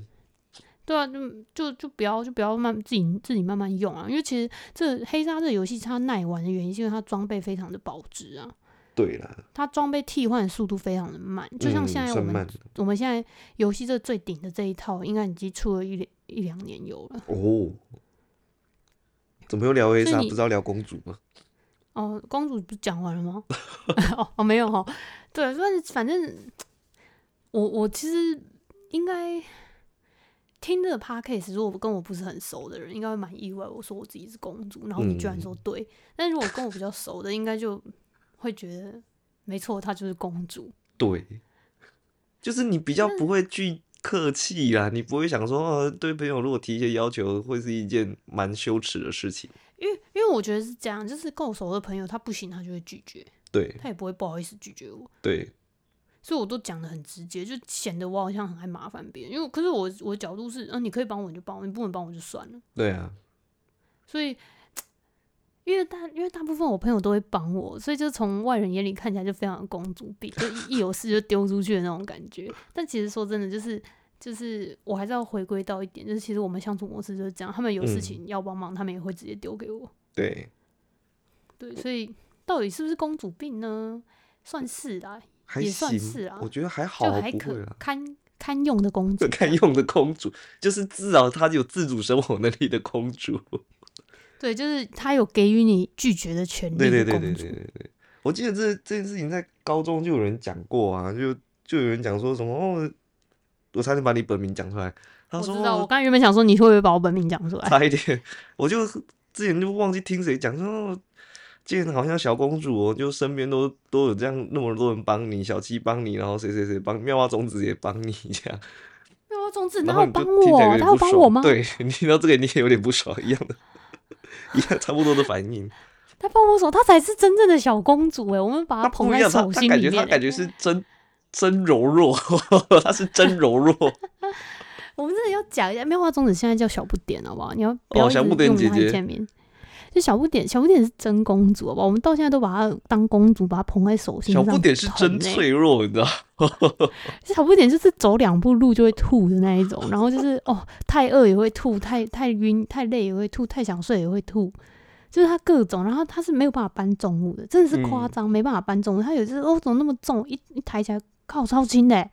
对啊，就就就不要就不要慢自己自己慢慢用啊，因为其实这黑鲨这游戏它耐玩的原因，是因为它装备非常的保值啊。对了，它装备替换速度非常的慢，就像现在我们我们现在游戏这最顶的这一套，应该已经出了一一两年有了。哦，怎么又聊黑鲨？不知道聊公主吗？哦，公主不是讲完了吗？哦哦，没有哈。对，反正反正我我其实应该听这个 podcast，如果跟我不是很熟的人，应该会蛮意外。我说我自己是公主，然后你居然说对。但如果跟我比较熟的，应该就。会觉得没错，她就是公主。对，就是你比较不会去客气啦，你不会想说，对朋友如果提一些要求，会是一件蛮羞耻的事情。因为，因为我觉得是这样，就是够熟的朋友，他不行，他就会拒绝。对，他也不会不好意思拒绝我。对，所以我都讲的很直接，就显得我好像很爱麻烦别人。因为，可是我我的角度是，嗯，你可以帮我，你就帮我；你不能帮我，就算了。对啊。所以。因为大因为大部分我朋友都会帮我，所以就从外人眼里看起来就非常的公主病，就一有事就丢出去的那种感觉。但其实说真的，就是就是我还是要回归到一点，就是其实我们相处模式就是这样。他们有事情要帮忙，他们也会直接丢给我。对，对，所以到底是不是公主病呢？算是啊，也算是啊。我觉得还好，还可堪堪用的公主，堪用的公主，就是至少她有自主生活能力的公主。对，就是他有给予你拒绝的权利。对对对对对对对，我记得这这件事情在高中就有人讲过啊，就就有人讲说什么哦，我差点把你本名讲出来。他说：“我刚原本想说你会不会把我本名讲出来？”差一点，我就之前就忘记听谁讲说，见好像小公主，就身边都都有这样那么多人帮你，小七帮你，然后谁谁谁帮妙蛙种子也帮你这样。妙蛙种子他有帮我，他有帮我吗？对你听到这个你也有点不爽一样的。一样差不多的反应。他帮我手，他才是真正的小公主哎！我们把她捧在手心里面。他感觉他感觉是真 真柔弱，他是真柔弱。我们真的要讲一下，妙花种子现在叫小不点，好不好？你要不要小不点姐姐？就小不点，小不点是真公主，好不好？我们到现在都把她当公主，把她捧在手心上。小不点是真脆弱，你知道？小不点就是走两步路就会吐的那一种，然后就是哦，太饿也会吐，太太晕、太累也会吐，太想睡也会吐，就是他各种。然后他是没有办法搬重物的，真的是夸张，没办法搬重物。他有次哦，怎么那么重？一一抬起来靠超轻的。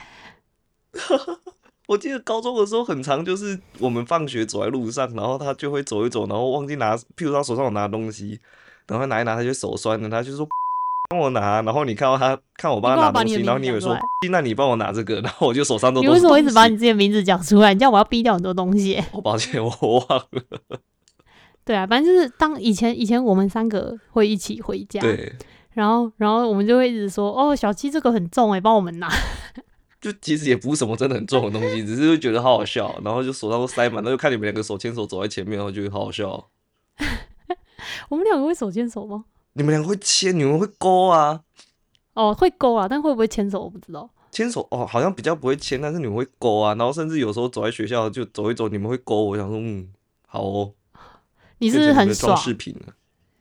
我记得高中的时候很长，就是我们放学走在路上，然后他就会走一走，然后忘记拿，譬如他手上有拿东西，然后拿一拿，他就手酸了，他就说 帮我拿。然后你看到他看我帮他拿东西，然后你以为说那你帮我拿这个，然后我就手上都你为什么一直把你自己的名字讲出来？你这样我要逼掉很多东西。我抱歉，我忘了。对啊，反正就是当以前以前我们三个会一起回家，对，然后然后我们就会一直说哦，小七这个很重哎，帮我们拿。就其实也不是什么真的很重的东西，只是会觉得好好笑，然后就手上都塞满，然后就看你们两个手牵手走在前面，然后觉得好好笑。我们两个会手牵手吗？你们两个会牵，你们会勾啊？哦，会勾啊，但会不会牵手我不知道。牵手哦，好像比较不会牵，但是你们会勾啊，然后甚至有时候走在学校就走一走，你们会勾。我想说，嗯，好哦。你是不是很爽？视频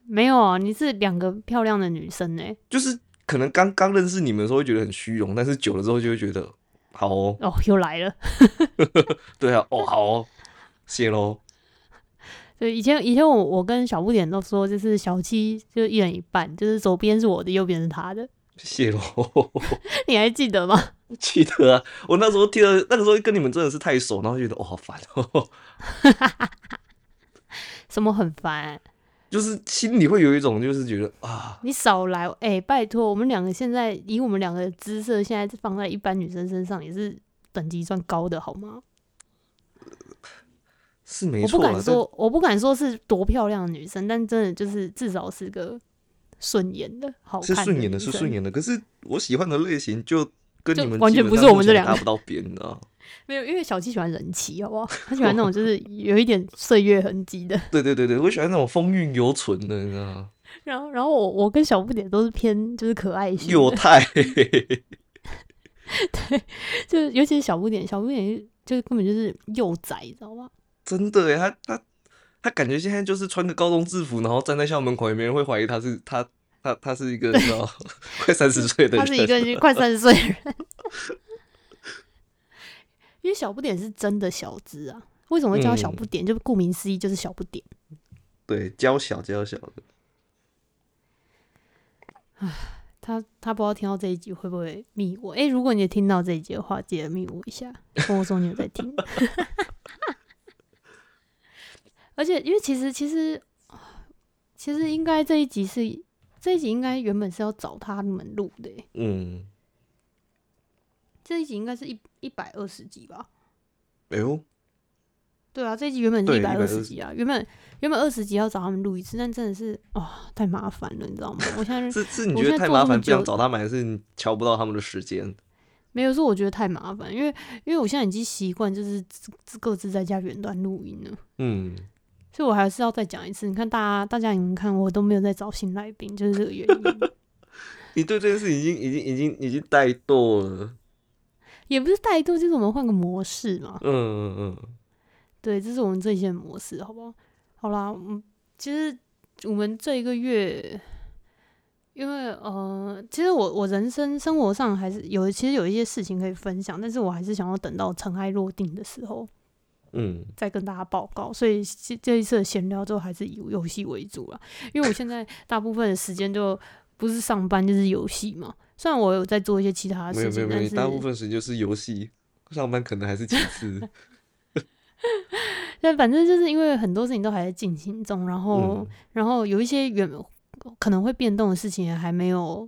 没有啊，你是两个漂亮的女生呢。就是。可能刚刚认识你们的时候会觉得很虚荣，但是久了之后就会觉得好哦，哦，又来了。对啊，哦，好哦，谢喽。对，以前以前我我跟小不点都说，就是小七就一人一半，就是左边是我的，右边是他的。谢喽。你还记得吗？记得啊，我那时候听了，那个时候跟你们真的是太熟，然后觉得哦好烦哦。什么很烦？就是心里会有一种，就是觉得啊，你少来哎，拜托，我们两个现在以我们两个的姿色，现在放在一般女生身上也是等级算高的，好吗？是没错，我不敢说，我不敢说是多漂亮的女生，但真的就是至少是个顺眼的，好看是顺眼的，是顺眼的。可是我喜欢的类型就跟你们完全不是我们这两个搭不到边的。没有，因为小七喜欢人气，好不好？他喜欢 那种就是有一点岁月痕迹的。对对对对，我喜欢那种风韵犹存的，你知道吗？然后，然后我我跟小不点都是偏就是可爱型，幼态。对，就是尤其是小不点，小不点就是根本就是幼崽，知道吗？真的哎，他他他感觉现在就是穿个高中制服，然后站在校门口，也没人会怀疑他是他他他是一个知道快三十岁的人，他是一个快三十岁的人。因为小不点是真的小只啊，为什么会叫小不点？就顾名思义，就是小不点。对，娇小娇小的。唉，他他不知道听到这一集会不会密我？哎，如果你听到这一集的话，记得密我一下，跟我说你有在听。而且，因为其实其实其实应该这一集是这一集应该原本是要找他们录的。嗯。这一集应该是一一百二十集吧？哎呦，对啊，这一集原本是一百二十集啊，原本原本二十集要找他们录一次，但真的是啊，太麻烦了，你知道吗？我现在是是你觉得太麻烦，不想找他们，还是你瞧不到他们的时间？没有是我觉得太麻烦，因为因为我现在已经习惯就是自各自在家远端录音了，嗯，所以我还是要再讲一次。你看大家大家你们看，我都没有在找新来宾，就是这个原因。你对这件事已经已经已经已经怠惰了。也不是怠惰，就是我们换个模式嘛。嗯嗯嗯，对，这是我们这一些模式，好不好？好啦，嗯，其实我们这一个月，因为呃，其实我我人生生活上还是有，其实有一些事情可以分享，但是我还是想要等到尘埃落定的时候，嗯，再跟大家报告。所以这一次的闲聊之后，还是以游戏为主了，因为我现在大部分的时间就不是上班就是游戏嘛。虽然我有在做一些其他的事情，没有没有，大部分时间就是游戏，上班可能还是其次。但反正就是因为很多事情都还在进行中，然后然后有一些原可能会变动的事情还没有，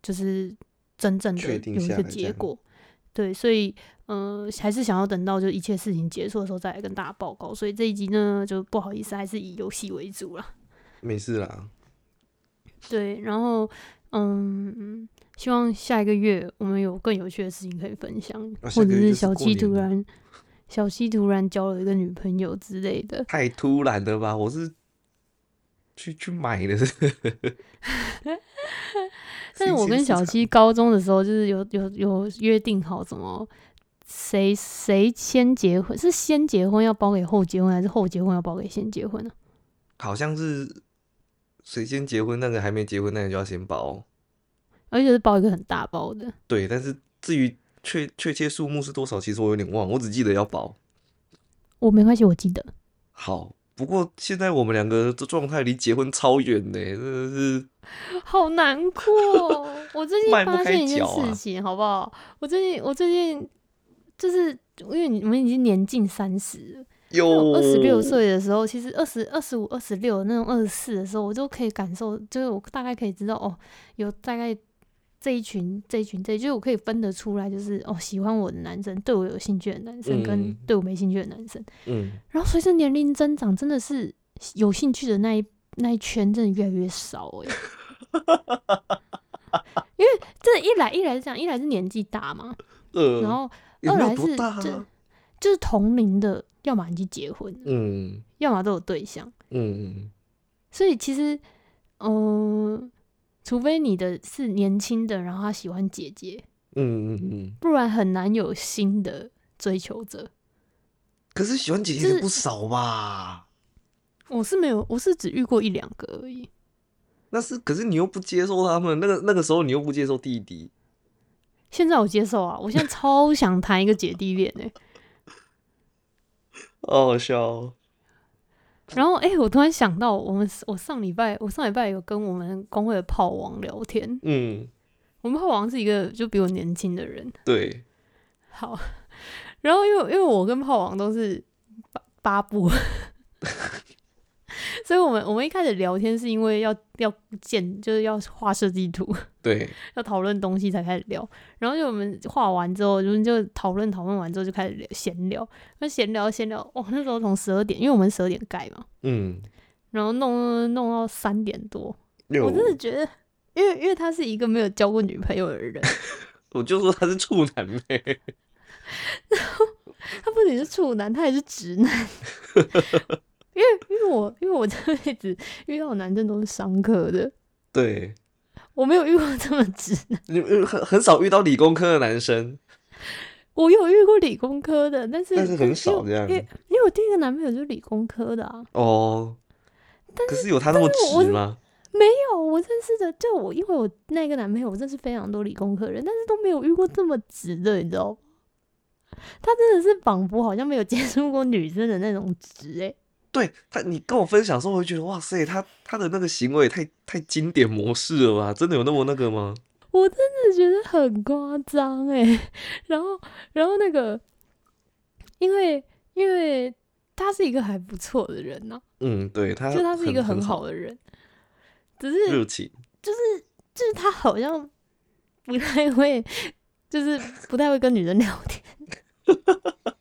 就是真正的有一个结果。对，所以嗯，还是想要等到就一切事情结束的时候再来跟大家报告。所以这一集呢，就不好意思，还是以游戏为主了。没事啦。对，然后嗯。希望下一个月我们有更有趣的事情可以分享，或者是小七突然小七突然交了一个女朋友之类的。太突然了吧！我是去去买的。但是我跟小七高中的时候就是有有有约定好什么，谁谁先结婚是先结婚要包给后结婚，还是后结婚要包给先结婚呢？好像是谁先结婚，那个还没结婚，那个就要先包。而且是包一个很大包的。对，但是至于确确切数目是多少，其实我有点忘，我只记得要包。我没关系，我记得。好，不过现在我们两个的状态离结婚超远呢，真的是。好难过。我最近发现一件事情，好不好？我最近，我最近就是因为你们已经年近三十了。有二十六岁的时候，其实二十二十五、二十六那种二十四的时候，我就可以感受，就是我大概可以知道哦，有大概。这一群，这一群，这就是我可以分得出来，就是哦，喜欢我的男生，对我有兴趣的男生，跟对我没兴趣的男生。嗯。然后随着年龄增长，真的是有兴趣的那一那一圈，真的越来越少哎。因为这一来一来是这样，一来是年纪大嘛，然后二来是就就是同龄的，要么已经结婚，嗯，要么都有对象，嗯嗯。所以其实，嗯。除非你的是年轻的，然后他喜欢姐姐，嗯嗯嗯，不然很难有新的追求者。可是喜欢姐姐的不少吧？我是没有，我是只遇过一两个而已。那是，可是你又不接受他们，那个那个时候你又不接受弟弟。现在我接受啊，我现在超想谈一个姐弟恋哎，好好笑。然后哎，我突然想到，我们我上礼拜我上礼拜有跟我们工会的炮王聊天，嗯，我们炮王是一个就比我年轻的人，对，好，然后因为因为我跟炮王都是八八部。所以，我们我们一开始聊天是因为要要建，就是要画设计图，对，要讨论东西才开始聊。然后就我们画完之后，就就讨论讨论完之后就开始聊闲聊。那闲聊闲聊，哦，那时候从十二点，因为我们十二点盖嘛，嗯，然后弄弄到三点多。我真的觉得，因为因为他是一个没有交过女朋友的人，我就说他是处男呗。然后他不仅是处男，他也是直男。因为因为我因为我这辈子遇到男生都是商科的，对，我没有遇过这么直，你很很少遇到理工科的男生，我有遇过理工科的，但是但是很少这样，因为因为我第一个男朋友就是理工科的啊，哦，可是有他那么直吗？没有，我认识的就我，因为我那个男朋友我认识非常多理工科人，但是都没有遇过这么直的，你知道吗他真的是仿佛好像没有接触过女生的那种直，哎。对他，你跟我分享时候，我会觉得哇塞，他他的那个行为太太经典模式了吧？真的有那么那个吗？我真的觉得很夸张哎。然后，然后那个，因为因为他是一个还不错的人呢。嗯，对，他就他是一个很好的人，只是热情，就是就是他好像不太会，就是不太会跟女人聊天。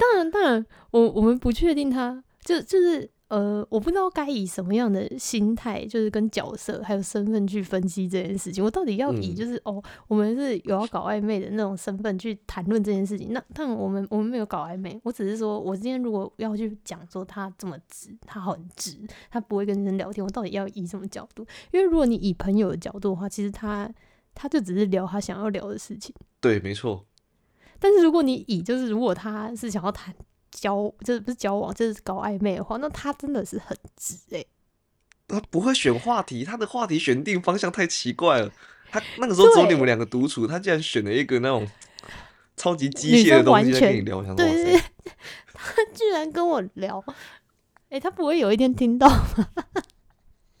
当然，当然，我我们不确定他，就就是呃，我不知道该以什么样的心态，就是跟角色还有身份去分析这件事情。我到底要以就是哦，我们是有要搞暧昧的那种身份去谈论这件事情。那但我们我们没有搞暧昧，我只是说我今天如果要去讲说他这么直，他很直，他不会跟人聊天，我到底要以什么角度？因为如果你以朋友的角度的话，其实他他就只是聊他想要聊的事情。对，没错。但是如果你以就是如果他是想要谈交，就是不是交往，就是搞暧昧的话，那他真的是很直哎。他不会选话题，他的话题选定方向太奇怪了。他那个时候只有你们两个独处，他竟然选了一个那种超级机械的东西跟你聊，想对，他居然跟我聊，哎，他不会有一天听到吗？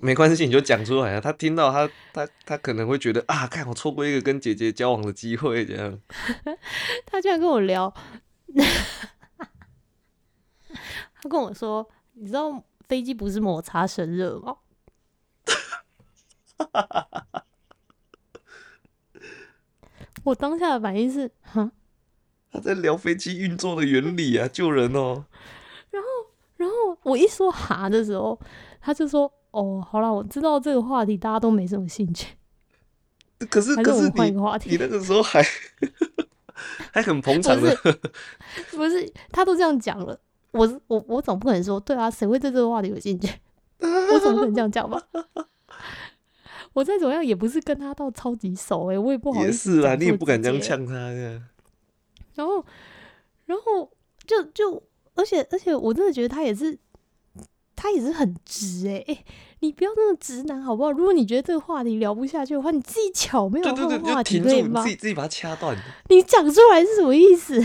没关系，你就讲出来啊！他听到他他他可能会觉得啊，看我错过一个跟姐姐交往的机会，这样。他居然跟我聊，他跟我说：“你知道飞机不是摩擦生热吗？” 我当下的反应是：“哈，他在聊飞机运作的原理啊，救人哦。”然后，然后我一说“哈”的时候，他就说。哦，好了，我知道这个话题大家都没什么兴趣。可是，可是你你那个时候还 还很捧场的，不是？他都这样讲了，我我我总不可能说对啊，谁会对这个话题有兴趣？我怎么可能这样讲吧？我再怎么样也不是跟他到超级熟哎，我也不好意思。是啊，你也不敢这样呛他呀。然后，然后就就，而且而且，我真的觉得他也是。他也是很直哎哎，你不要那么直男好不好？如果你觉得这个话题聊不下去的话，你自己巧妙换话题可以吗？自己自己把它掐断。你讲出来是什么意思？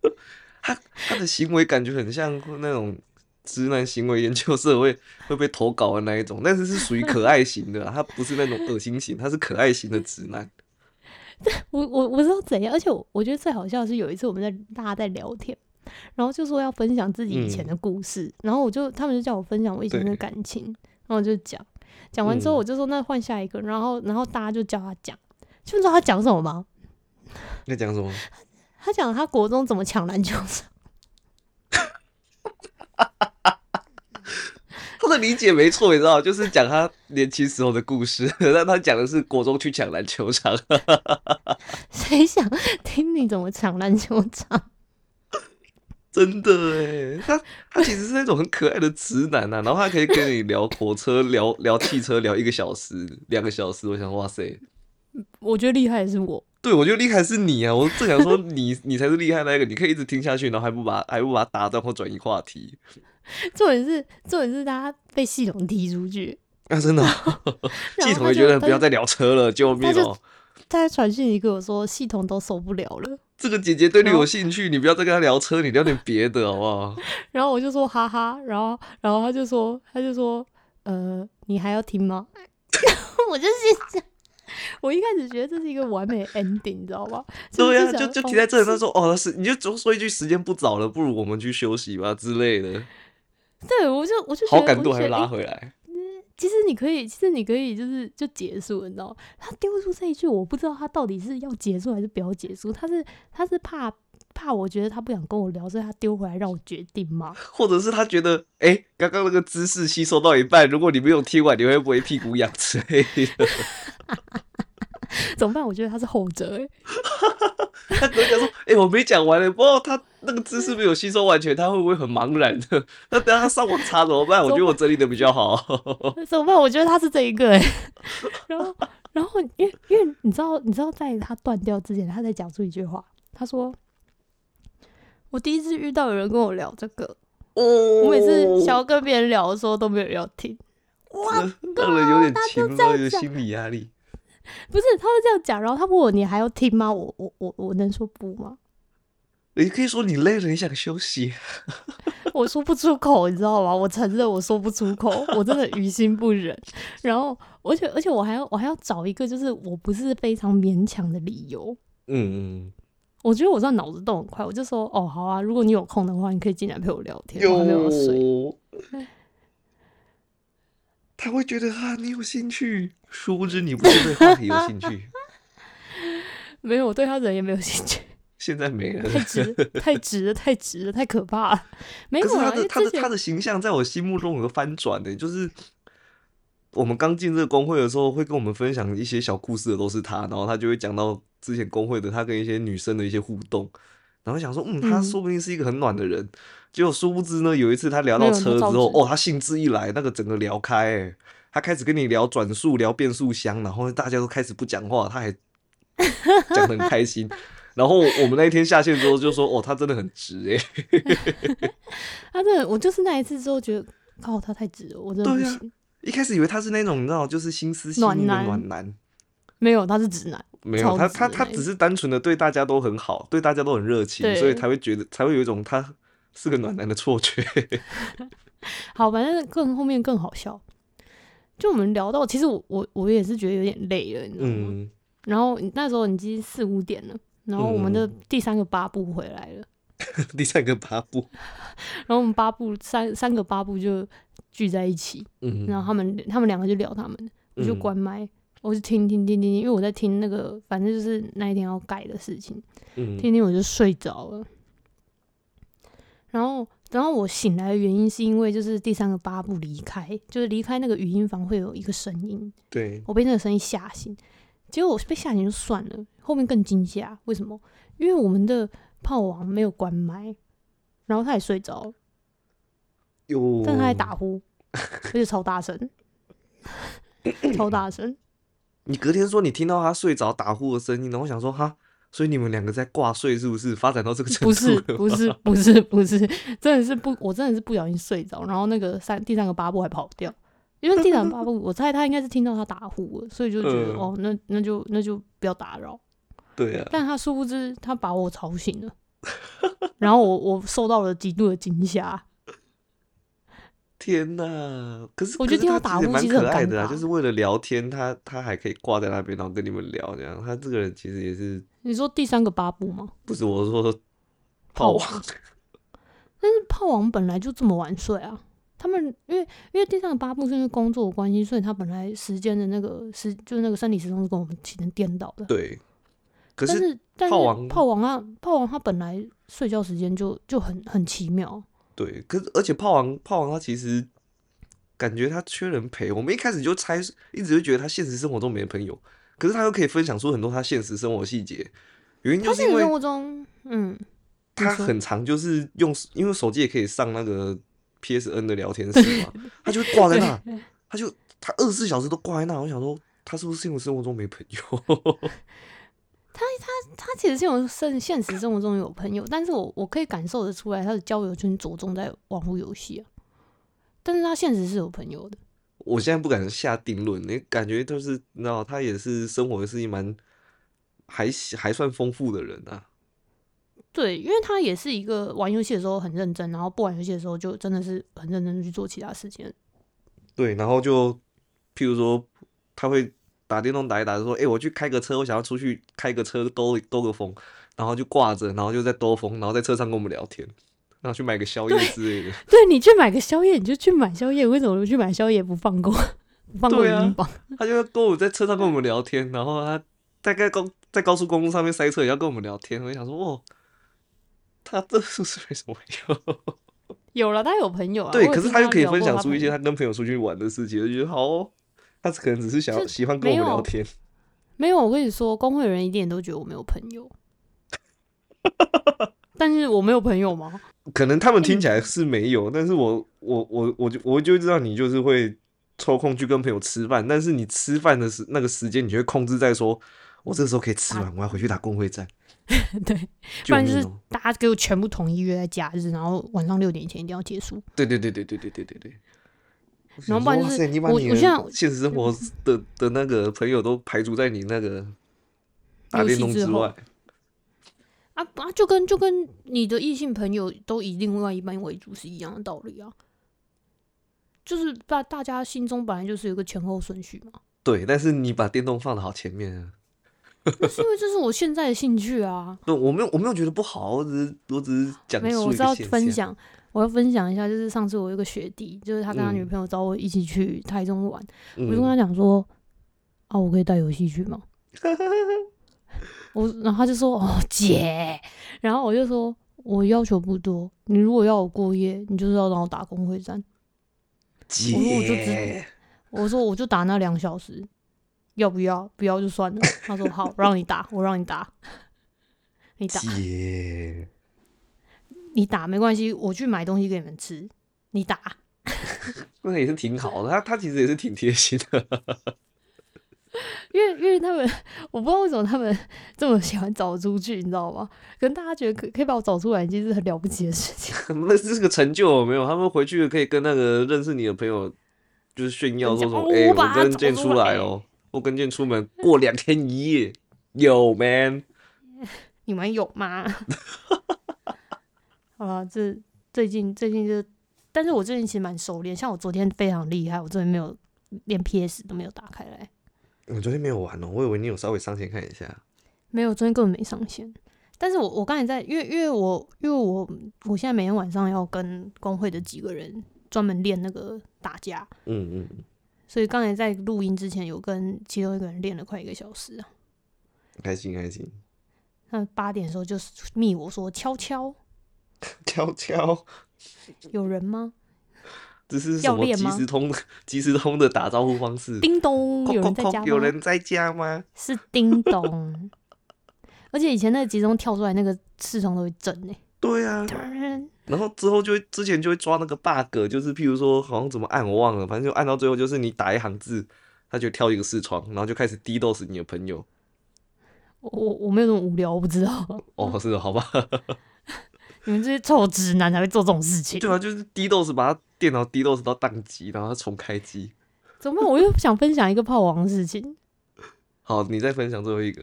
他他的行为感觉很像那种直男行为研究社会 会被投稿的那一种，但是是属于可爱型的，他不是那种恶心型，他是可爱型的直男。我我我知道怎样，而且我我觉得最好笑的是有一次我们在大家在聊天。然后就说要分享自己以前的故事，然后我就他们就叫我分享我以前的感情，然后我就讲，讲完之后我就说那换下一个，然后然后大家就叫他讲，就知道他讲什么吗？在讲什么？他讲他国中怎么抢篮球场。他的理解没错，你知道，就是讲他年轻时候的故事，但他讲的是国中去抢篮球场。谁想听你怎么抢篮球场？真的哎，他他其实是那种很可爱的直男呐，然后他可以跟你聊火车、聊聊汽车、聊一个小时、两个小时。我想，哇塞，我觉得厉害是我，对我觉得厉害是你啊！我正想说你，你才是厉害那个，你可以一直听下去，然后还不把还不把它打断或转移话题。重点是重点是他被系统踢出去啊！真的，系统也觉得不要再聊车了，救命哦！他传讯息跟我说系统都受不了了。这个姐姐对你有兴趣，你不要再跟她聊车，你聊点别的好不好？然后我就说哈哈，然后然后他就说他就说呃，你还要听吗？我就是，我一开始觉得这是一个完美 ending，你知道吧？对呀，就就停在这里，他说哦，是你就总说一句时间不早了，不如我们去休息吧之类的。对，我就我就好感度还拉回来。其实你可以，其实你可以，就是就结束，你知道？他丢出这一句，我不知道他到底是要结束还是不要结束。他是他是怕怕，我觉得他不想跟我聊，所以他丢回来让我决定吗？或者是他觉得，哎，刚刚那个姿势吸收到一半，如果你没有听完，你会不会屁股痒之类的？怎么办？我觉得他是后者，哎。他可能讲说：“哎，我没讲完呢，不知道他那个知识没有吸收完全，他会不会很茫然的？那等下他上网查怎么办？我觉得我整理的比较好。怎么办？我觉得他是这一个哎。然后，然后，因为因为你知道，你知道，在他断掉之前，他在讲出一句话。他说：我第一次遇到有人跟我聊这个，我每次想要跟别人聊的时候，都没有人要听。哇，让人有点轻，有心理压力。” 不是，他是这样讲，然后他问我：“你还要听吗？”我我我我能说不吗？你可以说你累了，你想休息。我说不出口，你知道吗？我承认我说不出口，我真的于心不忍。然后，而且而且我还要我还要找一个，就是我不是非常勉强的理由。嗯嗯。我觉得我在脑子动很快，我就说：“哦，好啊，如果你有空的话，你可以进来陪我聊天。”我还没有睡。他会觉得啊，你有兴趣，殊不知你不是对话题有兴趣。没有，我对他人也没有兴趣。现在没了，太直，太直了，太直了，太可怕了。没有他的他的他的形象在我心目中有个翻转的，就是我们刚进这个工会的时候，会跟我们分享一些小故事的都是他，然后他就会讲到之前工会的他跟一些女生的一些互动，然后想说，嗯，他说不定是一个很暖的人。结果殊不知呢，有一次他聊到车之后，哦，他兴致一来，那个整个聊开，哎，他开始跟你聊转速，聊变速箱，然后大家都开始不讲话，他还讲的很开心。然后我们那一天下线之后就说，哦，他真的很直，哎，他真的，我就是那一次之后觉得，靠，他太直了，我真的不行。一开始以为他是那种你知道，就是心思细腻的暖男，没有，他是直男，没有，他他他只是单纯的对大家都很好，对大家都很热情，所以才会觉得才会有一种他。是个暖男的错觉。好，反正更后面更好笑。就我们聊到，其实我我我也是觉得有点累了，你知道吗？然后那时候已经四五点了，然后我们的第三个八部回来了。第三个八部，然后我们八部三三个八部就聚在一起。嗯，然后他们他们两个就聊他们，我就关麦，我就听听听听听，因为我在听那个，反正就是那一天要改的事情。嗯，听听我就睡着了。然后，然后我醒来的原因是因为就是第三个八步离开，就是离开那个语音房会有一个声音，对我被那个声音吓醒，结果我被吓醒就算了，后面更惊吓，为什么？因为我们的炮王没有关麦，然后他也睡着，有，但他还打呼，而且超大声，超大声。你隔天说你听到他睡着打呼的声音，然后想说哈。所以你们两个在挂睡是不是发展到这个程度？不是不是不是不是，真的是不，我真的是不小心睡着，然后那个三第三个八步还跑掉，因为第三个八步，我猜他应该是听到他打呼了，所以就觉得哦，那那就那就不要打扰。对啊。但他殊不知他把我吵醒了，然后我我受到了极度的惊吓。天呐！可是我觉得听到打呼蛮可爱的啊，就是为了聊天，他他还可以挂在那边，然后跟你们聊这样。他这个人其实也是。你说第三个八部吗？不是，我说 炮王。但是炮王本来就这么晚睡啊。他们因为因为第三个八部是因为工作关系，所以他本来时间的那个时就是那个生理时钟是跟我们起成颠倒的。对。可是但是炮王炮王啊，炮王他本来睡觉时间就就很很奇妙。对，可是而且炮王炮王他其实感觉他缺人陪。我们一开始就猜，一直就觉得他现实生活中没朋友，可是他又可以分享出很多他现实生活细节。原因就是因为生活中，嗯，他很长就是用，因为手机也可以上那个 PSN 的聊天 室嘛，他就挂在那，他就他二十四小时都挂在那。我想说，他是不是现实生活中没朋友？他他他其实是有生现实生活中有朋友，但是我我可以感受得出来，他的交友圈着重在网络游戏啊。但是他现实是有朋友的。我现在不敢下定论，你感觉就是，你知道，他也是生活是一蛮还还算丰富的人啊。对，因为他也是一个玩游戏的时候很认真，然后不玩游戏的时候就真的是很认真去做其他事情。对，然后就譬如说他会打电动打一打，说：“哎，我去开个车，我想要出去开个车兜兜个风。”然后就挂着，然后就在兜风，然后在车上跟我们聊天，然后去买个宵夜之类的。对你去买个宵夜，你就去买宵夜，为什么去买宵夜不放过不 放过英镑？他就跟我在车上跟我们聊天，然后他大概高在高速公路上面塞车也要跟我们聊天。我就想说，哦。他这是为什么有？有了，他有朋友啊。对，可是他又可以分享出一些他跟朋友出去玩的事情，就觉得好哦。他可能只是想要喜欢跟我们聊天。没有，我跟你说，工会人一点都觉得我没有朋友。但是我没有朋友吗？可能他们听起来是没有，但是我我我我就我就知道你就是会抽空去跟朋友吃饭，但是你吃饭的时那个时间，你就会控制在说，我这个时候可以吃完，我要回去打工会战。对，不然就是大家给我全部统一约在假日，然后晚上六点前一定要结束。对对对对对对对对对。然后不然就是我我现在现实生活的的那个朋友都排除在你那个打电动之外。啊啊，就跟就跟你的异性朋友都以另外一半为主是一样的道理啊。就是大大家心中本来就是有个前后顺序嘛。对，但是你把电动放的好前面啊。是因为这是我现在的兴趣啊！对，我没有，我没有觉得不好，我只是，我只是讲没有，我是要分享，我要分享一下，就是上次我有个学弟，就是他跟他女朋友找我一起去台中玩，我就跟他讲说，啊，我可以带游戏去吗？我，然后他就说，哦，姐，然后我就说，我要求不多，你如果要我过夜，你就是要让我打工会战。姐，我说我就只，我说我就打那两小时。要不要？不要就算了。他说好，让你打，我让你打，你打，你打没关系，我去买东西给你们吃，你打，那也是挺好的。他他其实也是挺贴心的，因为因为他们，我不知道为什么他们这么喜欢找出去，你知道吗？可能大家觉得可可以把我找出来，已经是很了不起的事情。那是个成就，没有？他们回去可以跟那个认识你的朋友，就是炫耀说说，哎，我跟剑出来哦。我跟剑出门过两天一夜，有 man？你们有吗？好了，这最近最近就，但是我最近其实蛮熟练，像我昨天非常厉害，我昨天没有连 PS 都没有打开来。你昨天没有玩哦？我以为你有稍微上线看一下。没有，昨天根本没上线。但是我我刚才在，因为因为我因为我我现在每天晚上要跟工会的几个人专门练那个打架。嗯嗯。所以刚才在录音之前，有跟其中一个人练了快一个小时啊，开心开心。那八点的时候就密我说悄悄 悄悄，有人吗？这是什么即时通 即时通的打招呼方式？叮咚，有人在家吗？有人在家吗？是叮咚。而且以前那个即时通跳出来，那个视窗都会震呢。对啊。然后之后就会之前就会抓那个 bug，就是譬如说好像怎么按我忘了，反正就按到最后就是你打一行字，他就跳一个视窗，然后就开始滴豆死你的朋友。我我我没有那么无聊，我不知道。哦，是的，好吧。你们这些臭直男才会做这种事情。对啊，就是滴豆死，把他电脑滴豆死到宕机，然后重开机。怎么？我又想分享一个炮王的事情。好，你再分享最后一个。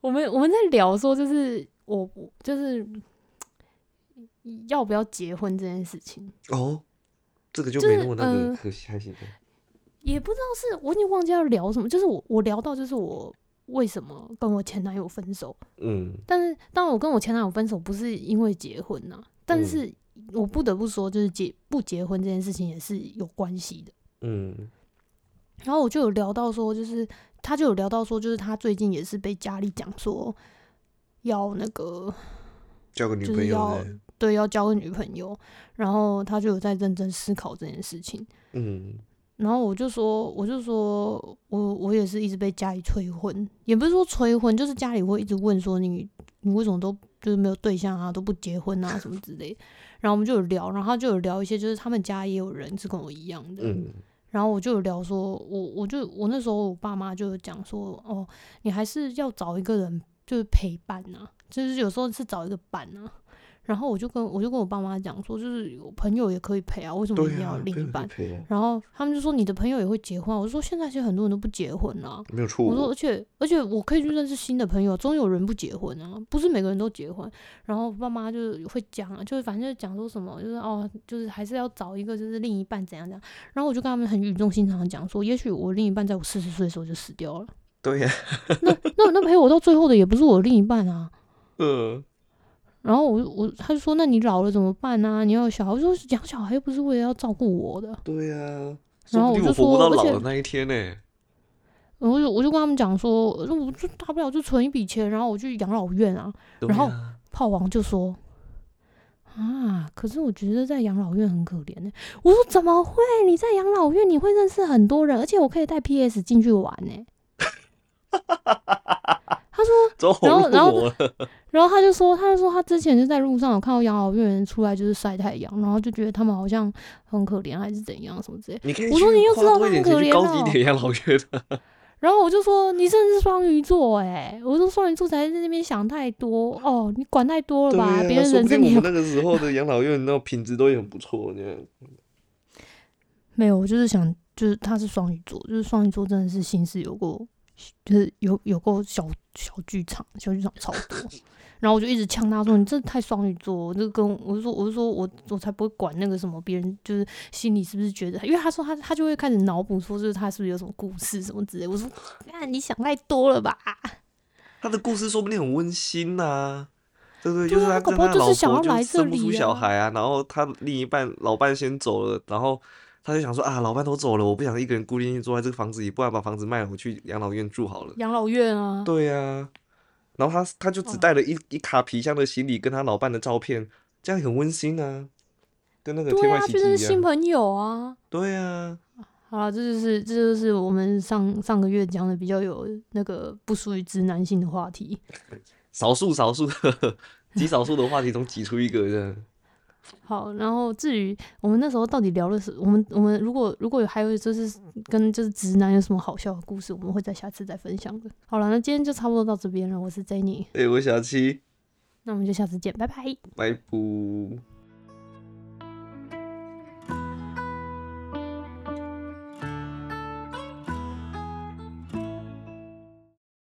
我们我们在聊说，就是我就是。要不要结婚这件事情？哦，这个就没那么那个可惜，还行。也不知道是我已经忘记要聊什么，就是我我聊到就是我为什么跟我前男友分手。嗯，但是当我跟我前男友分手不是因为结婚呐，但是我不得不说，就是结不结婚这件事情也是有关系的。嗯，然后我就有聊到说，就是他就有聊到说，就是他最近也是被家里讲说要那个交个女朋友。对，要交个女朋友，然后他就有在认真思考这件事情。嗯，然后我就说，我就说我我也是一直被家里催婚，也不是说催婚，就是家里会一直问说你你为什么都就是没有对象啊，都不结婚啊什么之类。然后我们就有聊，然后就有聊一些，就是他们家也有人是跟我一样的。嗯，然后我就有聊说，我我就我那时候我爸妈就有讲说，哦，你还是要找一个人就是陪伴啊，就是有时候是找一个伴啊。然后我就跟我就跟我爸妈讲说，就是朋友也可以陪啊，为什么一定要另一半？然后他们就说你的朋友也会结婚，我说现在其实很多人都不结婚啊，没有错。我说而且而且我可以去认识新的朋友，总有人不结婚啊，不是每个人都结婚。然后爸妈就会讲啊，就是反正就讲说什么，就是哦，就是还是要找一个就是另一半怎样怎样。然后我就跟他们很语重心长的讲说，也许我另一半在我四十岁的时候就死掉了。对呀，那那那陪我到最后的也不是我另一半啊。嗯。然后我我他就说，那你老了怎么办呢？你要有小孩？我说养小孩又不是为了要照顾我的。对呀。然后我就说，而且那一天呢，我就我就跟他们讲说，我就大不了就存一笔钱，然后我去养老院啊。然后炮王就说。啊！可是我觉得在养老院很可怜呢。我说怎么会？你在养老院你会认识很多人，而且我可以带 PS 进去玩呢。然后然后然后他就说，他就说他之前就在路上有看到养老院人出来就是晒太阳，然后就觉得他们好像很可怜还是怎样什么之类。我说你又知道他很可怜高级点养老院。然后我就说你真的是双鱼座哎！我说双鱼座才在那边想太多哦，你管太多了吧？别人人生你那个时候的养老院那种品质都很不错，你看。没有，我就是想，就是他是双鱼座，就是双鱼座真的是心思有过，就是有有过小小剧场，小剧场超多。然后我就一直呛他说：“你这太双鱼座。”就跟我就说：“我就说我我才不会管那个什么别人，就是心里是不是觉得？因为他说他他就会开始脑补说，就是他是不是有什么故事什么之类。”我说：“那你想太多了吧？”他的故事说不定很温馨呐，对不对？就是他跟他老婆就生不出小孩啊，然后他另一半老伴先走了，然后他就想说：“啊，老伴都走了，我不想一个人孤零零坐在这个房子里，不然把房子卖了，我去养老院住好了。”养老院啊？对呀。然后他他就只带了一一卡皮箱的行李，跟他老伴的照片，这样很温馨啊，跟那个天外奇迹一样。新朋友啊。对啊。好了，这就是这就是我们上上个月讲的比较有那个不属于直男性的话题。少数少数 极少数的话题中挤出一个这样。好，然后至于我们那时候到底聊了什，我们我们如果如果有还有就是跟就是直男有什么好笑的故事，我们会在下次再分享的。好了，那今天就差不多到这边了。我是 Jenny，哎，我小七，那我们就下次见，拜拜，拜拜。